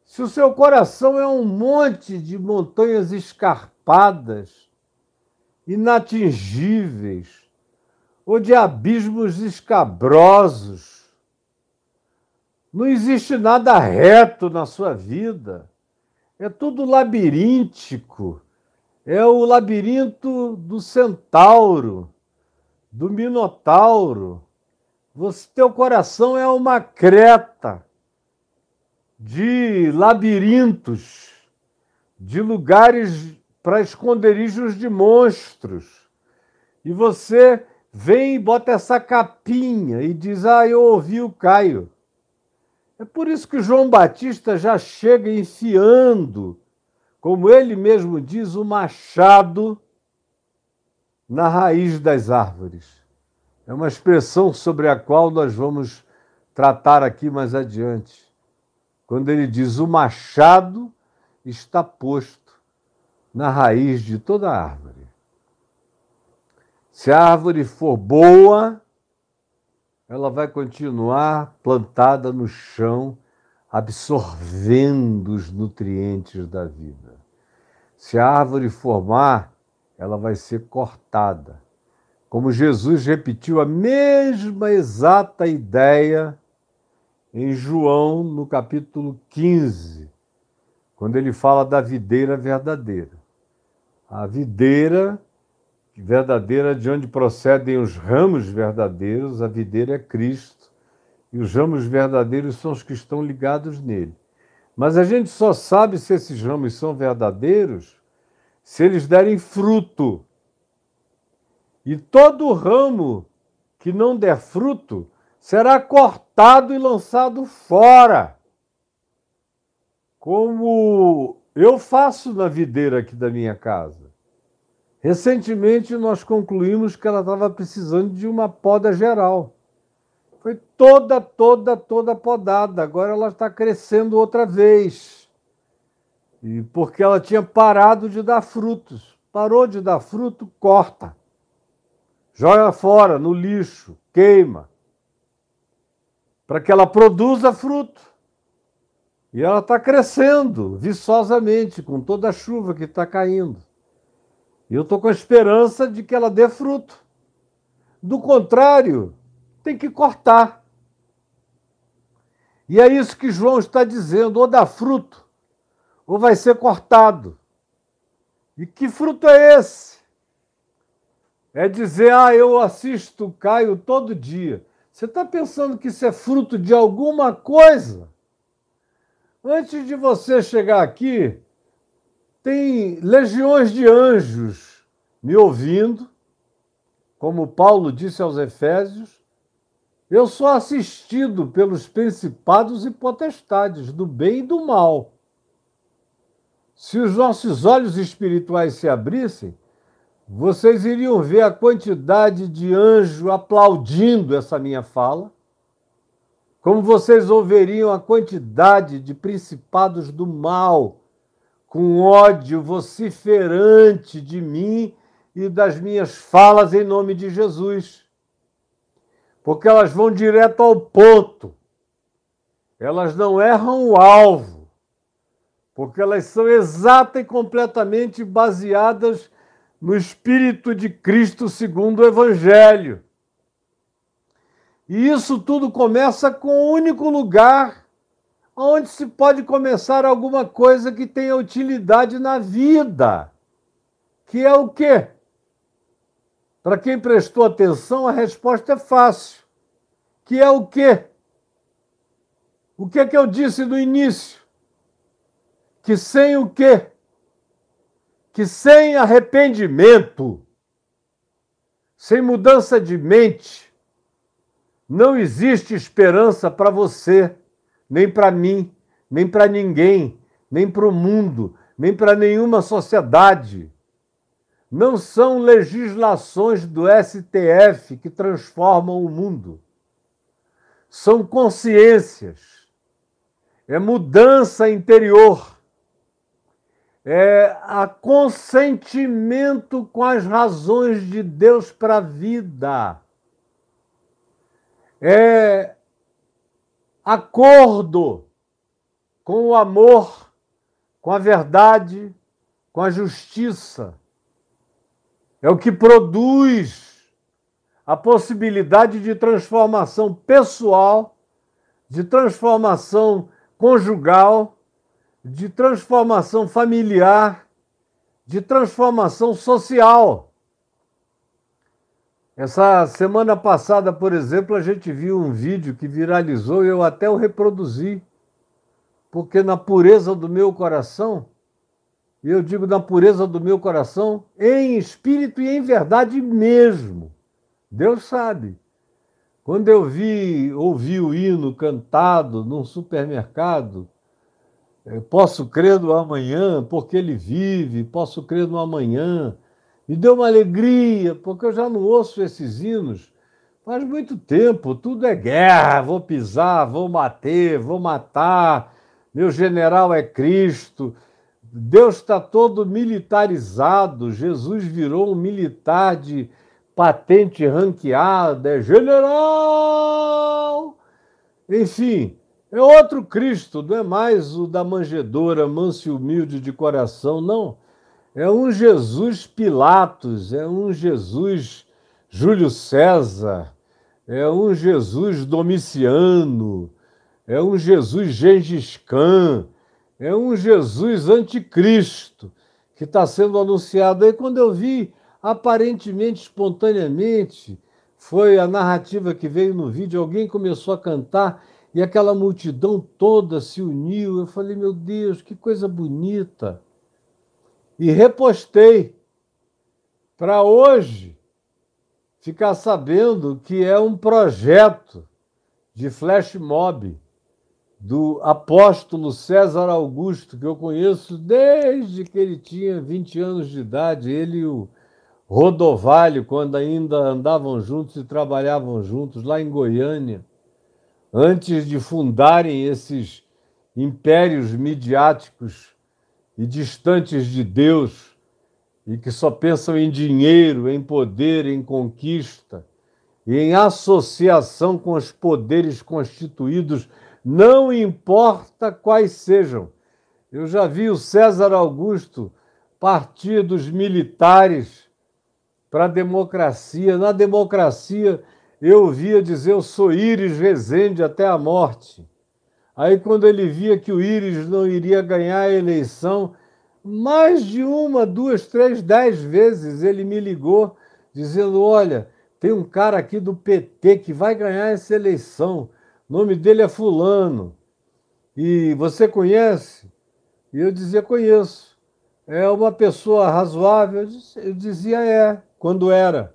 Se o seu coração é um monte de montanhas escarpadas, inatingíveis, ou de abismos escabrosos. Não existe nada reto na sua vida. É tudo labiríntico. É o labirinto do centauro, do minotauro. Você, teu coração é uma creta de labirintos, de lugares para esconderijos de monstros. E você vem e bota essa capinha e diz: Ah, eu ouvi o Caio. É por isso que João Batista já chega enfiando, como ele mesmo diz, o machado na raiz das árvores. É uma expressão sobre a qual nós vamos tratar aqui mais adiante. Quando ele diz: O machado está posto na raiz de toda árvore. Se a árvore for boa, ela vai continuar plantada no chão, absorvendo os nutrientes da vida. Se a árvore for má, ela vai ser cortada. Como Jesus repetiu a mesma exata ideia em João, no capítulo 15, quando ele fala da videira verdadeira a videira verdadeira de onde procedem os ramos verdadeiros, a videira é Cristo, e os ramos verdadeiros são os que estão ligados nele. Mas a gente só sabe se esses ramos são verdadeiros se eles derem fruto. E todo ramo que não der fruto será cortado e lançado fora. Como eu faço na videira aqui da minha casa. Recentemente nós concluímos que ela estava precisando de uma poda geral. Foi toda, toda, toda podada. Agora ela está crescendo outra vez. E porque ela tinha parado de dar frutos. Parou de dar fruto, corta. Joga fora, no lixo, queima. Para que ela produza fruto. E ela está crescendo viçosamente com toda a chuva que está caindo. Eu estou com a esperança de que ela dê fruto. Do contrário, tem que cortar. E é isso que João está dizendo: ou dá fruto, ou vai ser cortado. E que fruto é esse? É dizer, ah, eu assisto Caio todo dia. Você está pensando que isso é fruto de alguma coisa? Antes de você chegar aqui, tem legiões de anjos me ouvindo, como Paulo disse aos Efésios. Eu sou assistido pelos principados e potestades, do bem e do mal. Se os nossos olhos espirituais se abrissem, vocês iriam ver a quantidade de anjos aplaudindo essa minha fala como vocês ouviriam a quantidade de principados do mal, com ódio vociferante de mim e das minhas falas em nome de Jesus. Porque elas vão direto ao ponto. Elas não erram o alvo. Porque elas são exata e completamente baseadas no Espírito de Cristo segundo o Evangelho. E isso tudo começa com o um único lugar onde se pode começar alguma coisa que tenha utilidade na vida. Que é o quê? Para quem prestou atenção, a resposta é fácil. Que é o quê? O que é que eu disse no início? Que sem o quê? Que sem arrependimento, sem mudança de mente, não existe esperança para você, nem para mim, nem para ninguém, nem para o mundo, nem para nenhuma sociedade. Não são legislações do STF que transformam o mundo. São consciências. É mudança interior. É a consentimento com as razões de Deus para a vida é acordo com o amor, com a verdade, com a justiça. É o que produz a possibilidade de transformação pessoal, de transformação conjugal, de transformação familiar, de transformação social. Essa semana passada, por exemplo, a gente viu um vídeo que viralizou e eu até o reproduzi, porque na pureza do meu coração, e eu digo na pureza do meu coração, em espírito e em verdade mesmo. Deus sabe. Quando eu vi, ouvi o hino cantado num supermercado, posso crer no amanhã, porque ele vive, posso crer no amanhã, me deu uma alegria, porque eu já não ouço esses hinos faz muito tempo. Tudo é guerra, vou pisar, vou bater, vou matar, meu general é Cristo. Deus está todo militarizado, Jesus virou um militar de patente ranqueada, é general! Enfim, é outro Cristo, não é mais o da manjedora, manso e humilde de coração, não. É um Jesus Pilatos, é um Jesus Júlio César, é um Jesus Domiciano, é um Jesus Gengis Khan, é um Jesus anticristo que está sendo anunciado. Aí quando eu vi, aparentemente, espontaneamente, foi a narrativa que veio no vídeo, alguém começou a cantar e aquela multidão toda se uniu. Eu falei, meu Deus, que coisa bonita. E repostei para hoje ficar sabendo que é um projeto de flash mob do apóstolo César Augusto, que eu conheço desde que ele tinha 20 anos de idade, ele e o Rodovalho, quando ainda andavam juntos e trabalhavam juntos lá em Goiânia, antes de fundarem esses impérios midiáticos e distantes de Deus, e que só pensam em dinheiro, em poder, em conquista, e em associação com os poderes constituídos não importa quais sejam. Eu já vi o César Augusto partir dos militares para a democracia. Na democracia, eu ouvia dizer: Eu sou Íris Rezende até a morte. Aí, quando ele via que o Íris não iria ganhar a eleição, mais de uma, duas, três, dez vezes ele me ligou, dizendo: Olha, tem um cara aqui do PT que vai ganhar essa eleição. O nome dele é Fulano. E você conhece? E eu dizia: Conheço. É uma pessoa razoável? Eu dizia: É, quando era.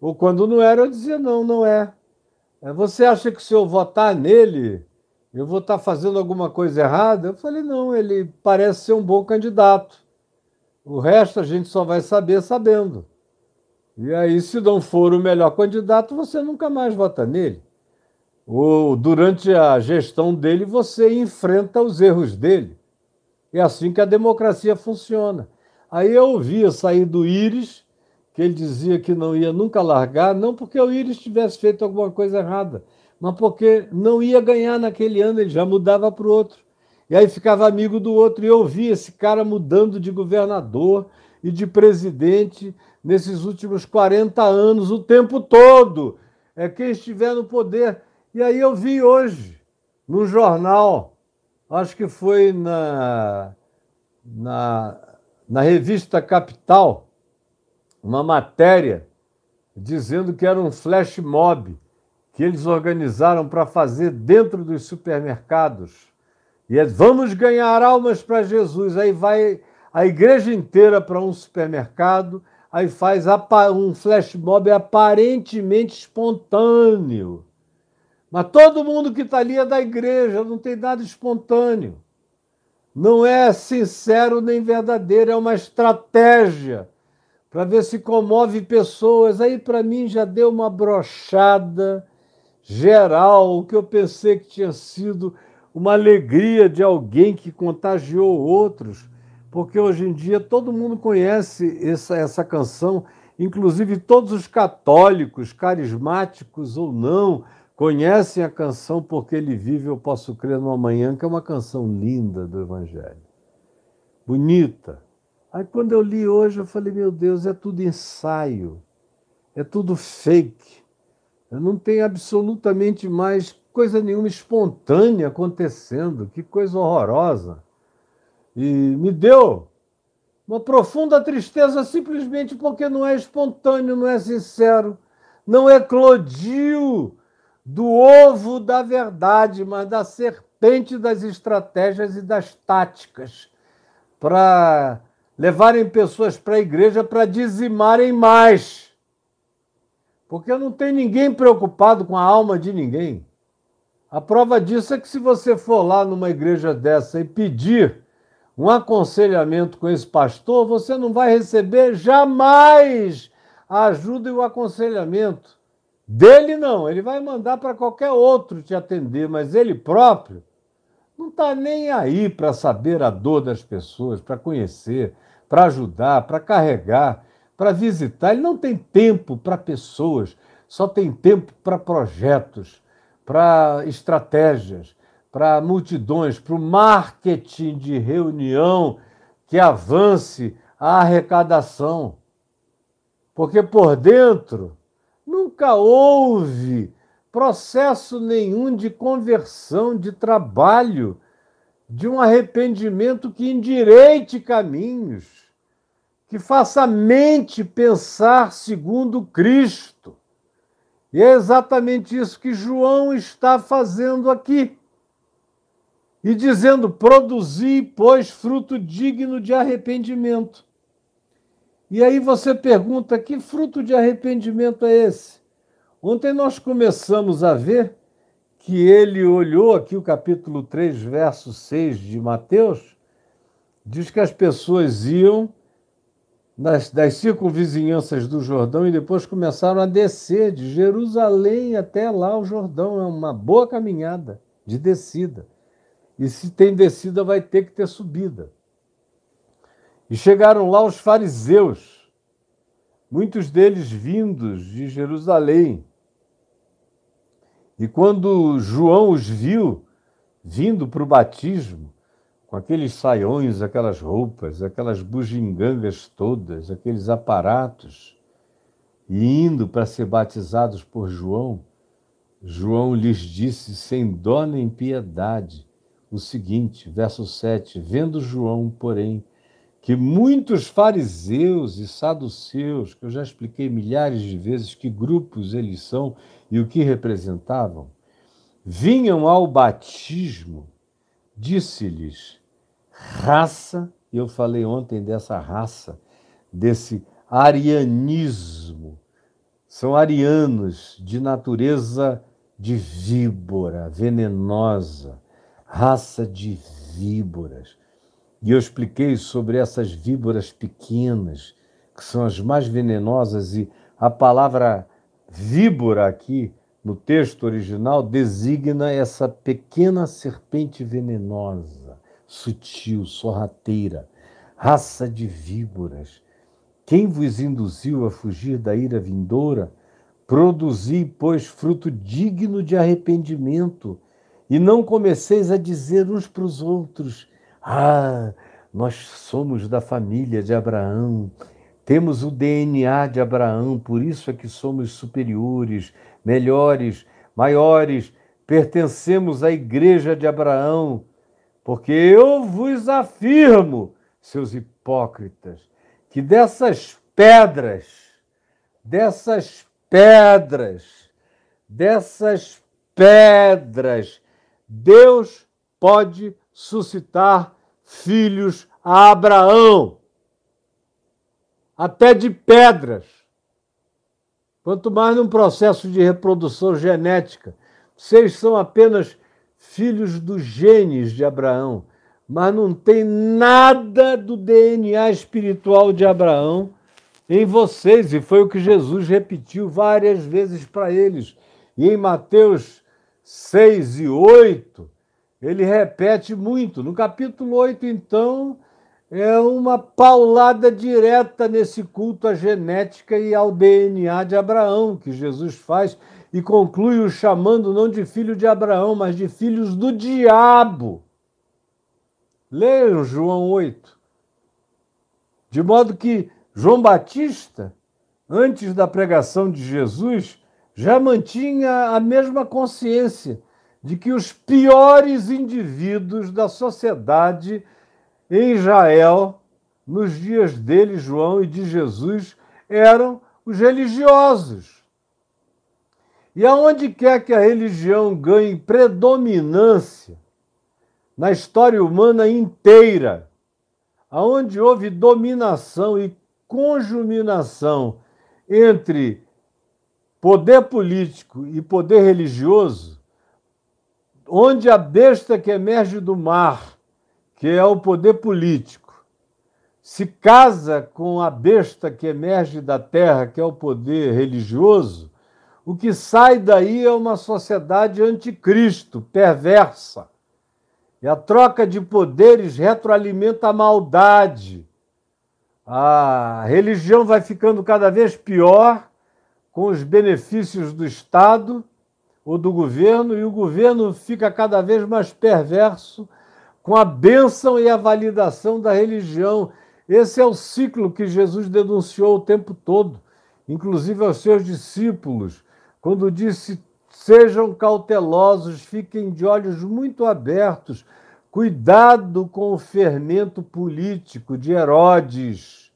Ou quando não era, eu dizia: Não, não é. é você acha que se eu votar nele, eu vou estar fazendo alguma coisa errada? Eu falei: Não, ele parece ser um bom candidato. O resto a gente só vai saber sabendo. E aí, se não for o melhor candidato, você nunca mais vota nele o, durante a gestão dele, você enfrenta os erros dele. É assim que a democracia funciona. Aí eu ouvia sair do Íris, que ele dizia que não ia nunca largar, não porque o Íris tivesse feito alguma coisa errada, mas porque não ia ganhar naquele ano, ele já mudava para o outro. E aí ficava amigo do outro. E eu vi esse cara mudando de governador e de presidente nesses últimos 40 anos, o tempo todo. É quem estiver no poder e aí eu vi hoje, no jornal, acho que foi na, na, na revista Capital, uma matéria dizendo que era um flash mob que eles organizaram para fazer dentro dos supermercados. E é, vamos ganhar almas para Jesus. Aí vai a igreja inteira para um supermercado, aí faz um flash mob aparentemente espontâneo. Mas todo mundo que está ali é da igreja, não tem nada espontâneo. Não é sincero nem verdadeiro, é uma estratégia para ver se comove pessoas. Aí, para mim, já deu uma brochada geral, o que eu pensei que tinha sido uma alegria de alguém que contagiou outros, porque hoje em dia todo mundo conhece essa, essa canção, inclusive todos os católicos, carismáticos ou não, conhecem a canção Porque Ele Vive, Eu Posso Crer no Amanhã, que é uma canção linda do Evangelho. Bonita. Aí quando eu li hoje, eu falei, meu Deus, é tudo ensaio, é tudo fake. Não tem absolutamente mais coisa nenhuma espontânea acontecendo, que coisa horrorosa. E me deu uma profunda tristeza simplesmente porque não é espontâneo, não é sincero, não eclodiu do ovo da verdade, mas da serpente das estratégias e das táticas para levarem pessoas para a igreja para dizimarem mais. Porque não tem ninguém preocupado com a alma de ninguém. A prova disso é que se você for lá numa igreja dessa e pedir um aconselhamento com esse pastor, você não vai receber jamais a ajuda e o aconselhamento. Dele não, ele vai mandar para qualquer outro te atender, mas ele próprio não está nem aí para saber a dor das pessoas, para conhecer, para ajudar, para carregar, para visitar. Ele não tem tempo para pessoas, só tem tempo para projetos, para estratégias, para multidões, para o marketing de reunião que avance a arrecadação. Porque por dentro Nunca houve processo nenhum de conversão, de trabalho, de um arrependimento que endireite caminhos, que faça a mente pensar segundo Cristo. E é exatamente isso que João está fazendo aqui. E dizendo: produzi, pois, fruto digno de arrependimento. E aí você pergunta: que fruto de arrependimento é esse? Ontem nós começamos a ver que ele olhou aqui o capítulo 3, verso 6 de Mateus, diz que as pessoas iam nas, das circunvizinhanças do Jordão e depois começaram a descer de Jerusalém até lá o Jordão. É uma boa caminhada de descida. E se tem descida, vai ter que ter subida. E chegaram lá os fariseus, muitos deles vindos de Jerusalém. E quando João os viu vindo para o batismo, com aqueles saiões, aquelas roupas, aquelas bugigangas todas, aqueles aparatos, e indo para ser batizados por João, João lhes disse sem dó nem piedade o seguinte, verso 7: Vendo João, porém, que muitos fariseus e saduceus, que eu já expliquei milhares de vezes que grupos eles são e o que representavam, vinham ao batismo, disse-lhes: raça, eu falei ontem dessa raça, desse arianismo. São arianos de natureza de víbora, venenosa, raça de víboras e eu expliquei sobre essas víboras pequenas, que são as mais venenosas, e a palavra víbora aqui no texto original designa essa pequena serpente venenosa, sutil, sorrateira, raça de víboras. Quem vos induziu a fugir da ira vindoura? Produzi, pois, fruto digno de arrependimento, e não comeceis a dizer uns para os outros: ah, nós somos da família de Abraão, temos o DNA de Abraão, por isso é que somos superiores, melhores, maiores, pertencemos à igreja de Abraão, porque eu vos afirmo, seus hipócritas, que dessas pedras, dessas pedras, dessas pedras, Deus pode suscitar filhos a Abraão, até de pedras. Quanto mais num processo de reprodução genética. Vocês são apenas filhos dos genes de Abraão, mas não tem nada do DNA espiritual de Abraão em vocês. E foi o que Jesus repetiu várias vezes para eles. E em Mateus 6 e 8, ele repete muito. No capítulo 8, então, é uma paulada direta nesse culto à genética e ao DNA de Abraão, que Jesus faz e conclui o chamando não de filho de Abraão, mas de filhos do diabo. Leiam João 8. De modo que João Batista, antes da pregação de Jesus, já mantinha a mesma consciência de que os piores indivíduos da sociedade em Israel, nos dias dele, João e de Jesus, eram os religiosos. E aonde quer que a religião ganhe predominância na história humana inteira, aonde houve dominação e conjuminação entre poder político e poder religioso, onde a besta que emerge do mar, que é o poder político, se casa com a besta que emerge da terra, que é o poder religioso, o que sai daí é uma sociedade anticristo, perversa. E a troca de poderes retroalimenta a maldade. A religião vai ficando cada vez pior com os benefícios do Estado ou do governo, e o governo fica cada vez mais perverso com a bênção e a validação da religião. Esse é o ciclo que Jesus denunciou o tempo todo, inclusive aos seus discípulos, quando disse: sejam cautelosos, fiquem de olhos muito abertos, cuidado com o fermento político de Herodes,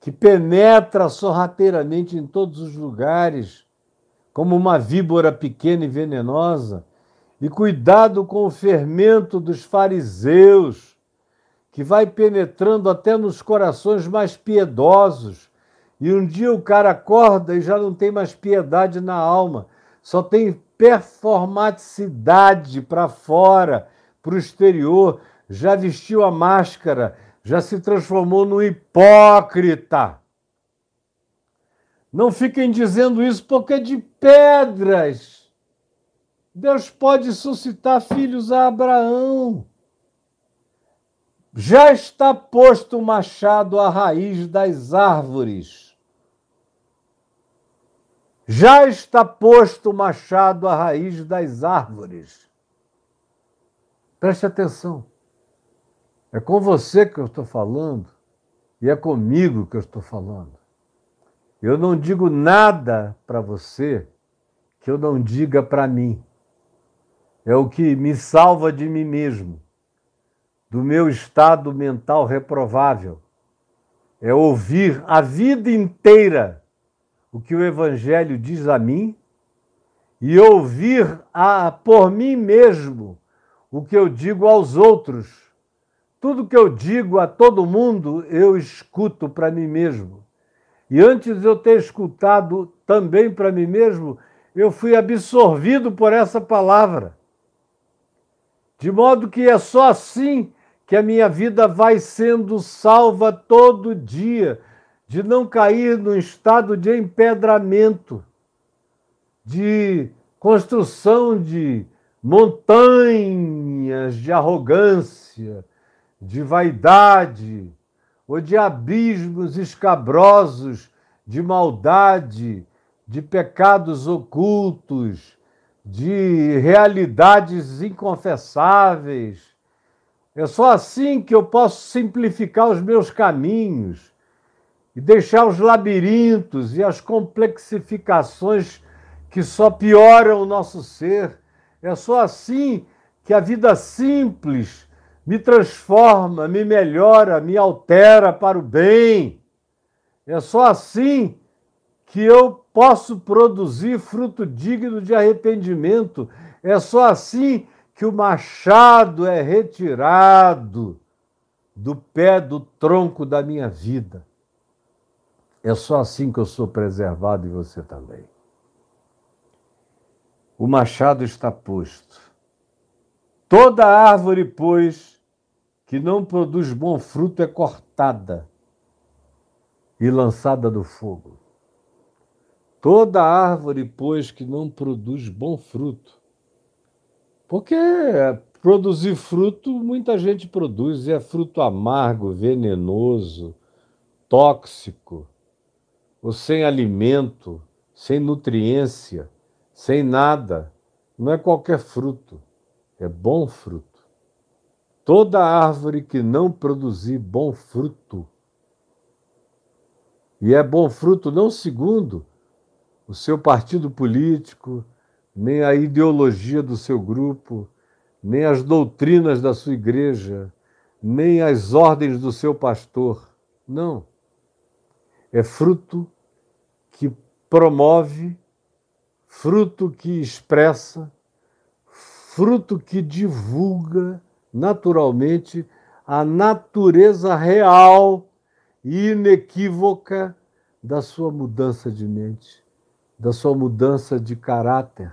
que penetra sorrateiramente em todos os lugares como uma víbora pequena e venenosa, e cuidado com o fermento dos fariseus, que vai penetrando até nos corações mais piedosos. E um dia o cara acorda e já não tem mais piedade na alma, só tem performaticidade para fora, para o exterior, já vestiu a máscara, já se transformou no hipócrita. Não fiquem dizendo isso porque de pedras Deus pode suscitar filhos a Abraão. Já está posto o machado à raiz das árvores. Já está posto o machado à raiz das árvores. Preste atenção. É com você que eu estou falando e é comigo que eu estou falando. Eu não digo nada para você que eu não diga para mim é o que me salva de mim mesmo, do meu estado mental reprovável. É ouvir a vida inteira o que o Evangelho diz a mim e ouvir a, por mim mesmo o que eu digo aos outros. Tudo que eu digo a todo mundo, eu escuto para mim mesmo. E antes de eu ter escutado também para mim mesmo, eu fui absorvido por essa palavra. De modo que é só assim que a minha vida vai sendo salva todo dia, de não cair num estado de empedramento, de construção de montanhas de arrogância, de vaidade, ou de abismos escabrosos de maldade, de pecados ocultos, de realidades inconfessáveis. É só assim que eu posso simplificar os meus caminhos e deixar os labirintos e as complexificações que só pioram o nosso ser. É só assim que a vida simples me transforma, me melhora, me altera para o bem. É só assim que eu posso produzir fruto digno de arrependimento. É só assim que o machado é retirado do pé do tronco da minha vida. É só assim que eu sou preservado e você também. O machado está posto. Toda árvore, pois, que não produz bom fruto é cortada e lançada no fogo. Toda árvore, pois, que não produz bom fruto. Porque produzir fruto, muita gente produz, e é fruto amargo, venenoso, tóxico, ou sem alimento, sem nutriência, sem nada. Não é qualquer fruto, é bom fruto. Toda árvore que não produzir bom fruto, e é bom fruto não segundo o seu partido político, nem a ideologia do seu grupo, nem as doutrinas da sua igreja, nem as ordens do seu pastor. Não. É fruto que promove, fruto que expressa, fruto que divulga naturalmente a natureza real e inequívoca da sua mudança de mente da sua mudança de caráter,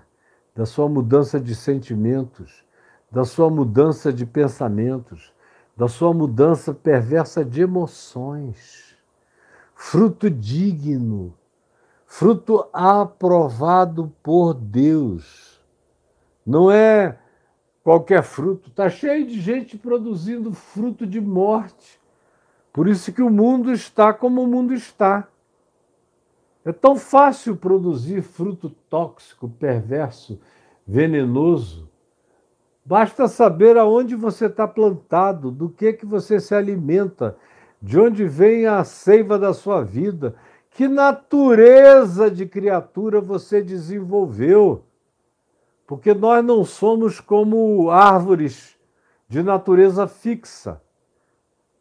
da sua mudança de sentimentos, da sua mudança de pensamentos, da sua mudança perversa de emoções. Fruto digno, fruto aprovado por Deus. Não é qualquer fruto, está cheio de gente produzindo fruto de morte. Por isso que o mundo está como o mundo está. É tão fácil produzir fruto tóxico, perverso, venenoso. Basta saber aonde você está plantado, do que que você se alimenta, de onde vem a seiva da sua vida, que natureza de criatura você desenvolveu. Porque nós não somos como árvores de natureza fixa.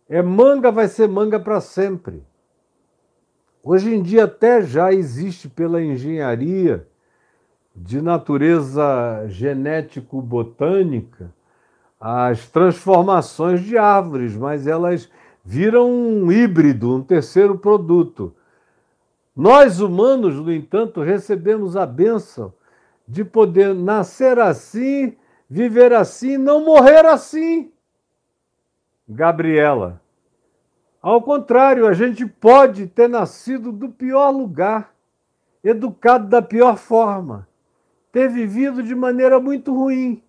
É manga, vai ser manga para sempre. Hoje em dia até já existe pela engenharia de natureza genético-botânica as transformações de árvores, mas elas viram um híbrido, um terceiro produto. Nós, humanos, no entanto, recebemos a bênção de poder nascer assim, viver assim, não morrer assim. Gabriela. Ao contrário, a gente pode ter nascido do pior lugar, educado da pior forma, ter vivido de maneira muito ruim.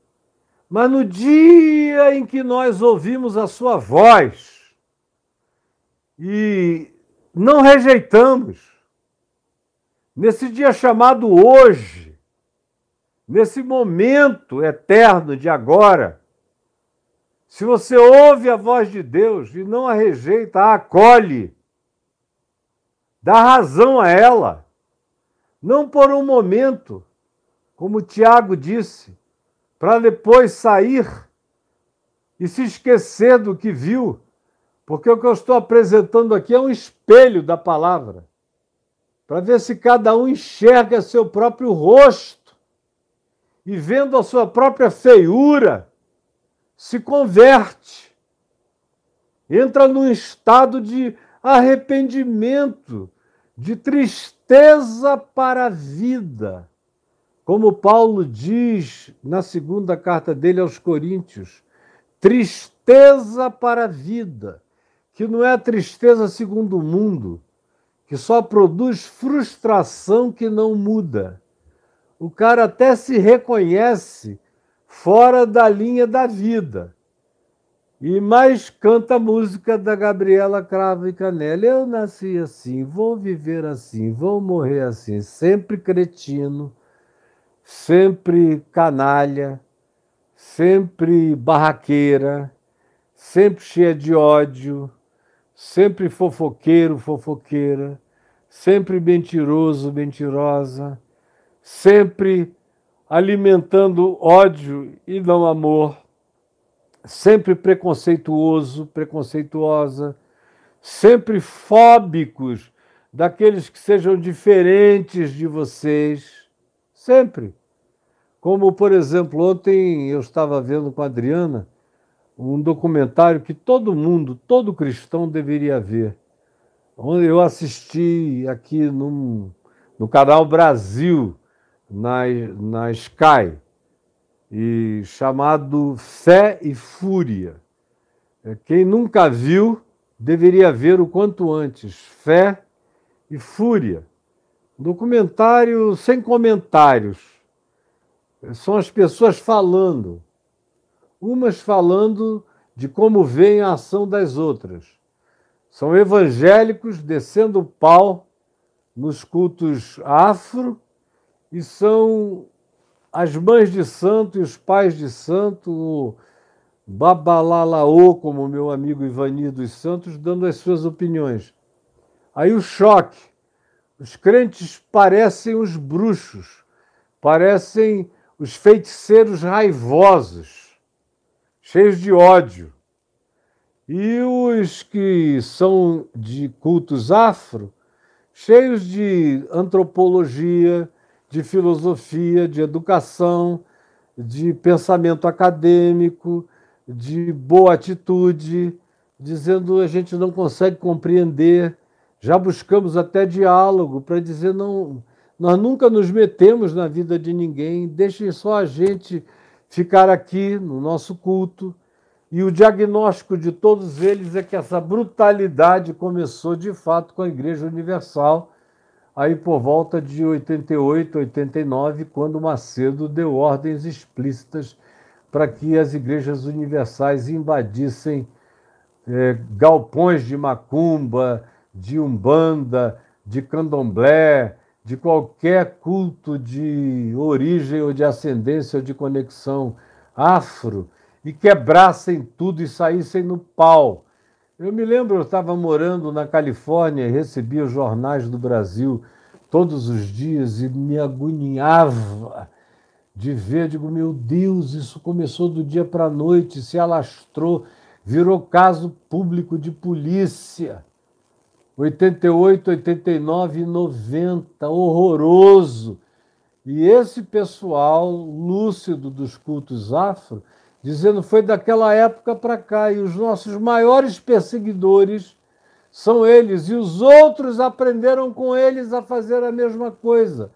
Mas no dia em que nós ouvimos a sua voz e não rejeitamos, nesse dia chamado hoje, nesse momento eterno de agora, se você ouve a voz de Deus e não a rejeita, a acolhe, dá razão a ela, não por um momento, como Tiago disse, para depois sair e se esquecer do que viu, porque o que eu estou apresentando aqui é um espelho da palavra para ver se cada um enxerga seu próprio rosto e, vendo a sua própria feiura, se converte, entra num estado de arrependimento, de tristeza para a vida. Como Paulo diz na segunda carta dele aos Coríntios, tristeza para a vida, que não é a tristeza segundo o mundo, que só produz frustração que não muda. O cara até se reconhece fora da linha da vida. E mais canta a música da Gabriela Cravo e Canela. Eu nasci assim, vou viver assim, vou morrer assim, sempre cretino, sempre canalha, sempre barraqueira, sempre cheia de ódio, sempre fofoqueiro, fofoqueira, sempre mentiroso, mentirosa, sempre alimentando ódio e não amor, sempre preconceituoso, preconceituosa, sempre fóbicos daqueles que sejam diferentes de vocês, sempre. Como, por exemplo, ontem eu estava vendo com a Adriana um documentário que todo mundo, todo cristão deveria ver. Eu assisti aqui num, no canal Brasil, na, na Sky, e chamado Fé e Fúria. É, quem nunca viu deveria ver o quanto antes. Fé e Fúria. Documentário sem comentários. São as pessoas falando umas falando de como vem a ação das outras. São evangélicos descendo o pau nos cultos afro e são as mães de santo e os pais de santo, o babalalaô, como meu amigo Ivani dos Santos, dando as suas opiniões. Aí o choque. Os crentes parecem os bruxos, parecem os feiticeiros raivosos cheios de ódio. E os que são de cultos afro, cheios de antropologia, de filosofia, de educação, de pensamento acadêmico, de boa atitude, dizendo a gente não consegue compreender. Já buscamos até diálogo para dizer não, nós nunca nos metemos na vida de ninguém, deixem só a gente ficar aqui no nosso culto. E o diagnóstico de todos eles é que essa brutalidade começou de fato com a Igreja Universal, aí por volta de 88, 89, quando Macedo deu ordens explícitas para que as igrejas universais invadissem é, galpões de macumba, de umbanda, de candomblé, de qualquer culto de origem ou de ascendência ou de conexão afro e quebrassem tudo e saíssem no pau. Eu me lembro, eu estava morando na Califórnia e recebia os jornais do Brasil todos os dias e me agoniava de ver, digo, meu Deus, isso começou do dia para a noite, se alastrou, virou caso público de polícia. 88, 89 e 90, horroroso. E esse pessoal lúcido dos cultos afro, dizendo foi daquela época para cá, e os nossos maiores perseguidores são eles, e os outros aprenderam com eles a fazer a mesma coisa.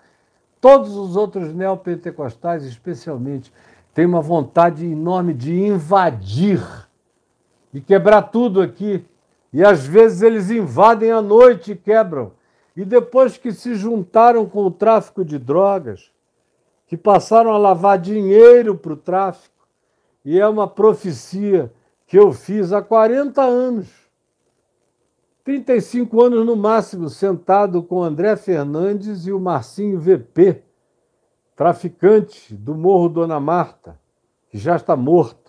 Todos os outros neopentecostais, especialmente, têm uma vontade enorme de invadir, de quebrar tudo aqui. E às vezes eles invadem à noite e quebram. E depois que se juntaram com o tráfico de drogas, que passaram a lavar dinheiro para o tráfico, e é uma profecia que eu fiz há 40 anos. 35 anos no máximo, sentado com André Fernandes e o Marcinho VP, traficante do Morro Dona Marta, que já está morto.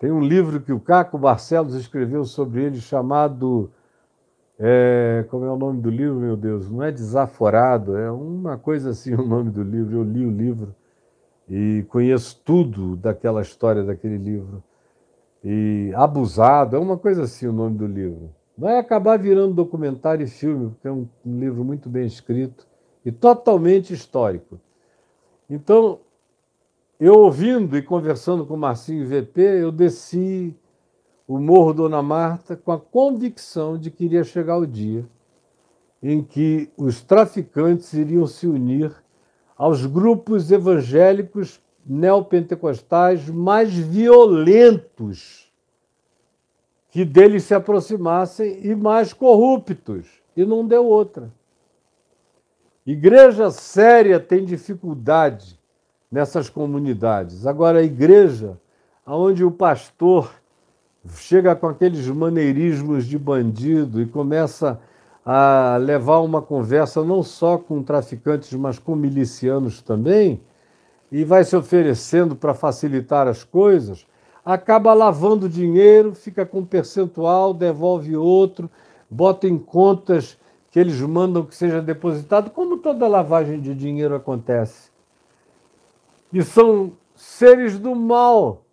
Tem um livro que o Caco Barcelos escreveu sobre ele chamado é, como é o nome do livro, meu Deus? Não é desaforado, é uma coisa assim o nome do livro. Eu li o livro e conheço tudo daquela história daquele livro. E abusado, é uma coisa assim o nome do livro. Vai acabar virando documentário e filme, porque é um, um livro muito bem escrito e totalmente histórico. Então, eu ouvindo e conversando com o Marcinho VP, eu desci o Morro Dona Marta com a convicção de que iria chegar o dia em que os traficantes iriam se unir aos grupos evangélicos neopentecostais mais violentos que deles se aproximassem e mais corruptos. E não deu outra. Igreja séria tem dificuldade nessas comunidades. Agora, a igreja onde o pastor chega com aqueles maneirismos de bandido e começa a levar uma conversa não só com traficantes, mas com milicianos também, e vai se oferecendo para facilitar as coisas, acaba lavando dinheiro, fica com percentual, devolve outro, bota em contas que eles mandam que seja depositado, como toda lavagem de dinheiro acontece. E são seres do mal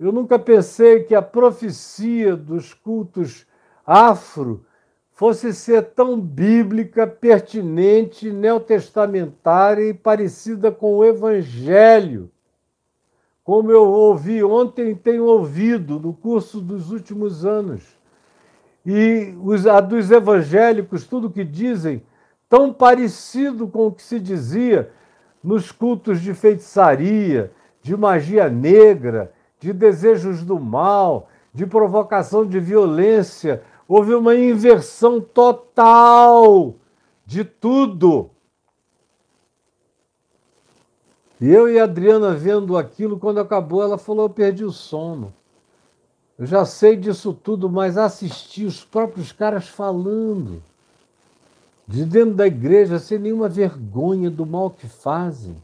eu nunca pensei que a profecia dos cultos afro fosse ser tão bíblica, pertinente, neotestamentária e parecida com o Evangelho. Como eu ouvi ontem, tenho ouvido no curso dos últimos anos. E os, a dos evangélicos, tudo que dizem, tão parecido com o que se dizia nos cultos de feitiçaria, de magia negra de desejos do mal, de provocação de violência. Houve uma inversão total de tudo. E eu e a Adriana vendo aquilo, quando acabou, ela falou: Eu perdi o sono. Eu já sei disso tudo, mas assisti os próprios caras falando, de dentro da igreja, sem nenhuma vergonha do mal que fazem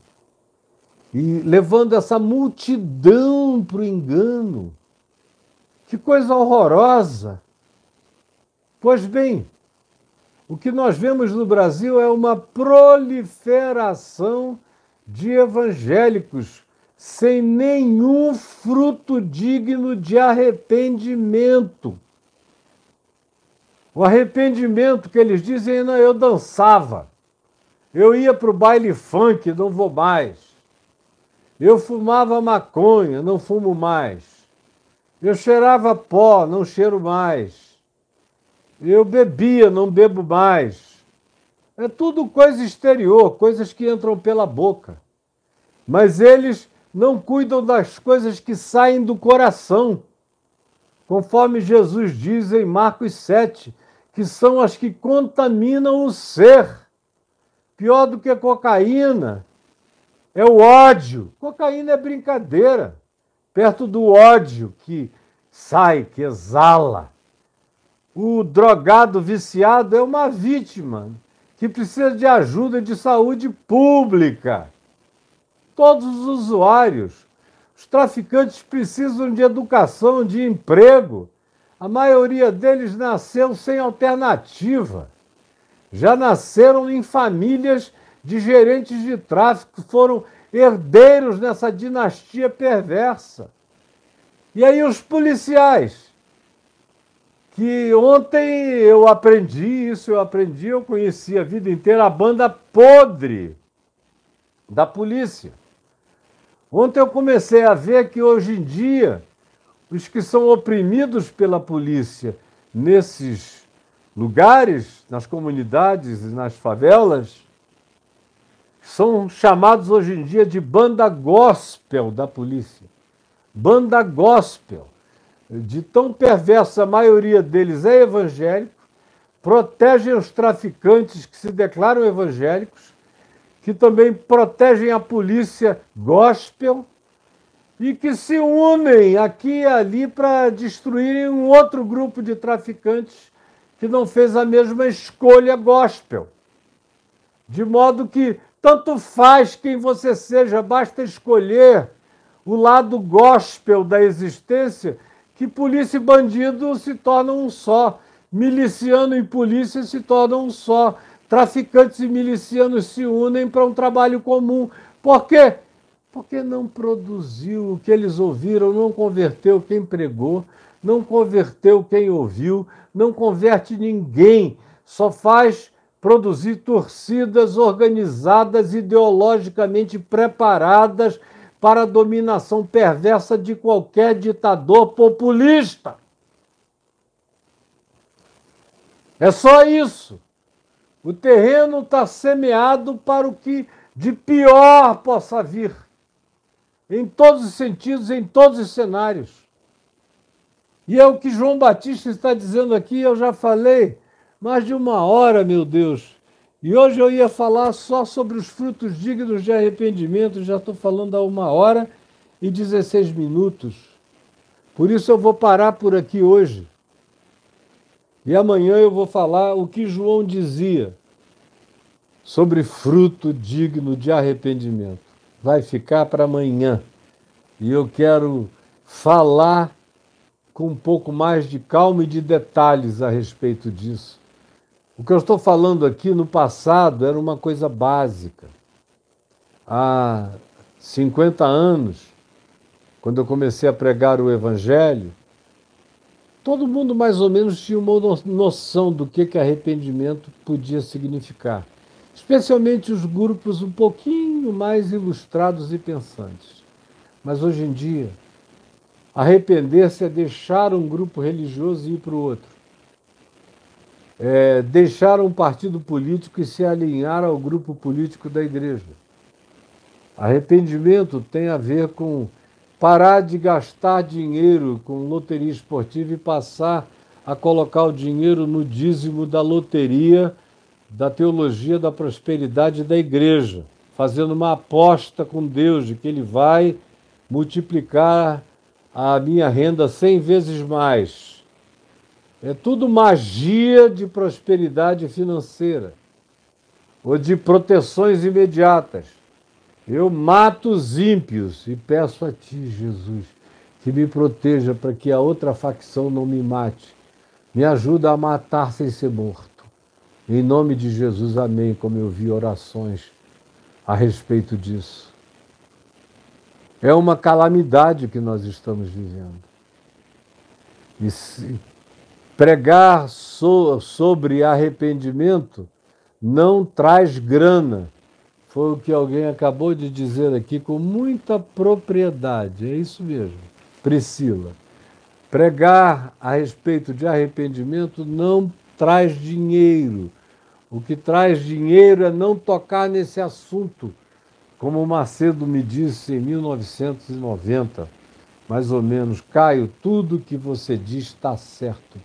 e levando essa multidão para o engano. Que coisa horrorosa! Pois bem, o que nós vemos no Brasil é uma proliferação de evangélicos sem nenhum fruto digno de arrependimento. O arrependimento que eles dizem, não, eu dançava, eu ia para o baile funk, não vou mais. Eu fumava maconha, não fumo mais. Eu cheirava pó, não cheiro mais. Eu bebia, não bebo mais. É tudo coisa exterior, coisas que entram pela boca. Mas eles não cuidam das coisas que saem do coração. Conforme Jesus diz em Marcos 7, que são as que contaminam o ser. Pior do que a cocaína, é o ódio. Cocaína é brincadeira. Perto do ódio que sai, que exala. O drogado viciado é uma vítima que precisa de ajuda de saúde pública. Todos os usuários. Os traficantes precisam de educação, de emprego. A maioria deles nasceu sem alternativa. Já nasceram em famílias de gerentes de tráfico foram herdeiros nessa dinastia perversa. E aí os policiais, que ontem eu aprendi isso, eu aprendi, eu conheci a vida inteira a banda podre. da polícia. Ontem eu comecei a ver que hoje em dia os que são oprimidos pela polícia nesses lugares, nas comunidades e nas favelas, são chamados hoje em dia de banda gospel da polícia. Banda gospel. De tão perversa, a maioria deles é evangélico, protegem os traficantes que se declaram evangélicos, que também protegem a polícia gospel e que se unem aqui e ali para destruírem um outro grupo de traficantes que não fez a mesma escolha gospel. De modo que tanto faz quem você seja, basta escolher o lado gospel da existência, que polícia e bandido se tornam um só, miliciano e polícia se tornam um só, traficantes e milicianos se unem para um trabalho comum. Por quê? Porque não produziu o que eles ouviram, não converteu quem pregou, não converteu quem ouviu, não converte ninguém, só faz produzir torcidas organizadas, ideologicamente preparadas para a dominação perversa de qualquer ditador populista. É só isso. O terreno está semeado para o que de pior possa vir em todos os sentidos, em todos os cenários. E é o que João Batista está dizendo aqui, eu já falei mais de uma hora, meu Deus. E hoje eu ia falar só sobre os frutos dignos de arrependimento, já estou falando há uma hora e 16 minutos. Por isso eu vou parar por aqui hoje. E amanhã eu vou falar o que João dizia sobre fruto digno de arrependimento vai ficar para amanhã. E eu quero falar com um pouco mais de calma e de detalhes a respeito disso. O que eu estou falando aqui no passado era uma coisa básica. Há 50 anos, quando eu comecei a pregar o Evangelho, todo mundo mais ou menos tinha uma noção do que, que arrependimento podia significar especialmente os grupos um pouquinho mais ilustrados e pensantes. Mas hoje em dia, arrepender-se é deixar um grupo religioso e ir para o outro. É deixar um partido político e se alinhar ao grupo político da igreja. Arrependimento tem a ver com parar de gastar dinheiro com loteria esportiva e passar a colocar o dinheiro no dízimo da loteria da teologia da prosperidade da igreja, fazendo uma aposta com Deus de que Ele vai multiplicar a minha renda cem vezes mais. É tudo magia de prosperidade financeira ou de proteções imediatas. Eu mato os ímpios e peço a Ti, Jesus, que me proteja para que a outra facção não me mate. Me ajuda a matar sem ser morto. Em nome de Jesus, amém. Como eu vi orações a respeito disso. É uma calamidade que nós estamos vivendo. E pregar so, sobre arrependimento não traz grana. Foi o que alguém acabou de dizer aqui com muita propriedade. É isso mesmo, Priscila. Pregar a respeito de arrependimento não traz dinheiro, o que traz dinheiro é não tocar nesse assunto, como Macedo me disse em 1990, mais ou menos. Caio, tudo que você diz está certo,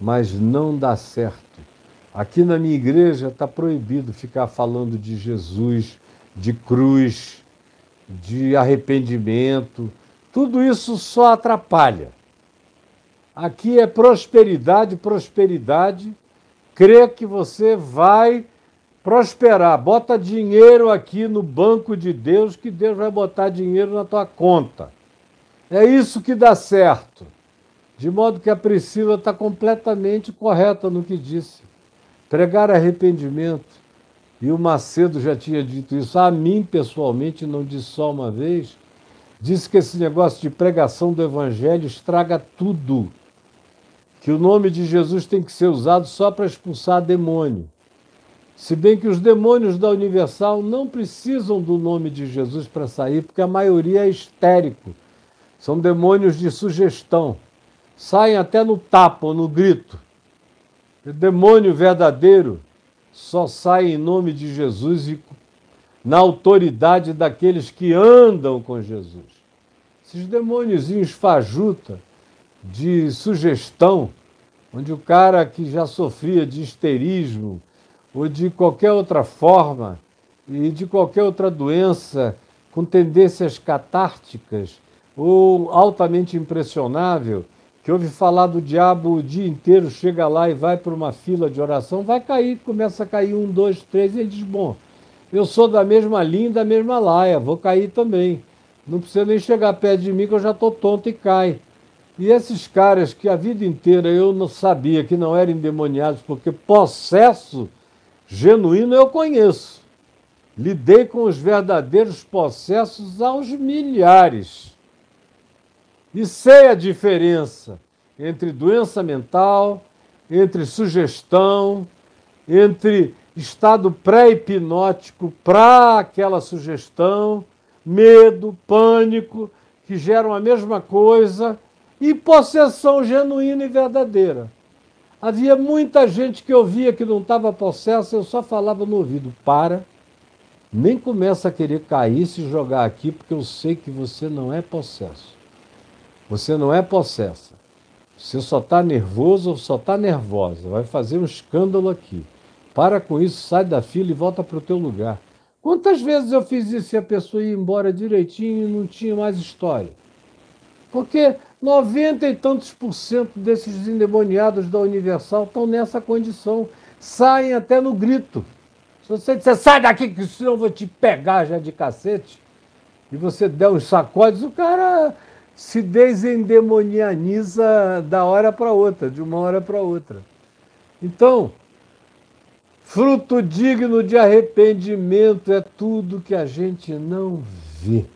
mas não dá certo. Aqui na minha igreja está proibido ficar falando de Jesus, de cruz, de arrependimento. Tudo isso só atrapalha. Aqui é prosperidade, prosperidade crê que você vai prosperar. Bota dinheiro aqui no banco de Deus, que Deus vai botar dinheiro na tua conta. É isso que dá certo. De modo que a Priscila está completamente correta no que disse. Pregar arrependimento. E o Macedo já tinha dito isso a mim pessoalmente, não disse só uma vez. Disse que esse negócio de pregação do evangelho estraga tudo que o nome de Jesus tem que ser usado só para expulsar demônio. Se bem que os demônios da Universal não precisam do nome de Jesus para sair, porque a maioria é histérico. São demônios de sugestão. Saem até no tapa ou no grito. O demônio verdadeiro só sai em nome de Jesus e na autoridade daqueles que andam com Jesus. Esses demôniozinhos fajuta de sugestão, onde o cara que já sofria de histerismo ou de qualquer outra forma e de qualquer outra doença com tendências catárticas ou altamente impressionável, que ouve falar do diabo o dia inteiro, chega lá e vai para uma fila de oração, vai cair, começa a cair um, dois, três, e ele diz: Bom, eu sou da mesma linha, da mesma laia, vou cair também. Não precisa nem chegar perto de mim que eu já estou tonto e cai. E esses caras que a vida inteira eu não sabia que não eram endemoniados, porque possesso genuíno eu conheço. Lidei com os verdadeiros possessos aos milhares. E sei a diferença entre doença mental, entre sugestão, entre estado pré-hipnótico para aquela sugestão, medo, pânico, que geram a mesma coisa, e possessão genuína e verdadeira. Havia muita gente que ouvia que não estava possessa, eu só falava no ouvido: para, nem começa a querer cair se jogar aqui, porque eu sei que você não é possesso. Você não é possessa. Você só está nervoso ou só está nervosa. Vai fazer um escândalo aqui. Para com isso, sai da fila e volta para o teu lugar. Quantas vezes eu fiz isso e a pessoa ia embora direitinho e não tinha mais história? Porque 90 e tantos por cento desses endemoniados da Universal estão nessa condição. Saem até no grito. Se você disser, sai daqui, que senão eu vou te pegar já de cacete, e você der uns sacodes, o cara se desendemonianiza da hora para outra, de uma hora para outra. Então, fruto digno de arrependimento é tudo que a gente não vê.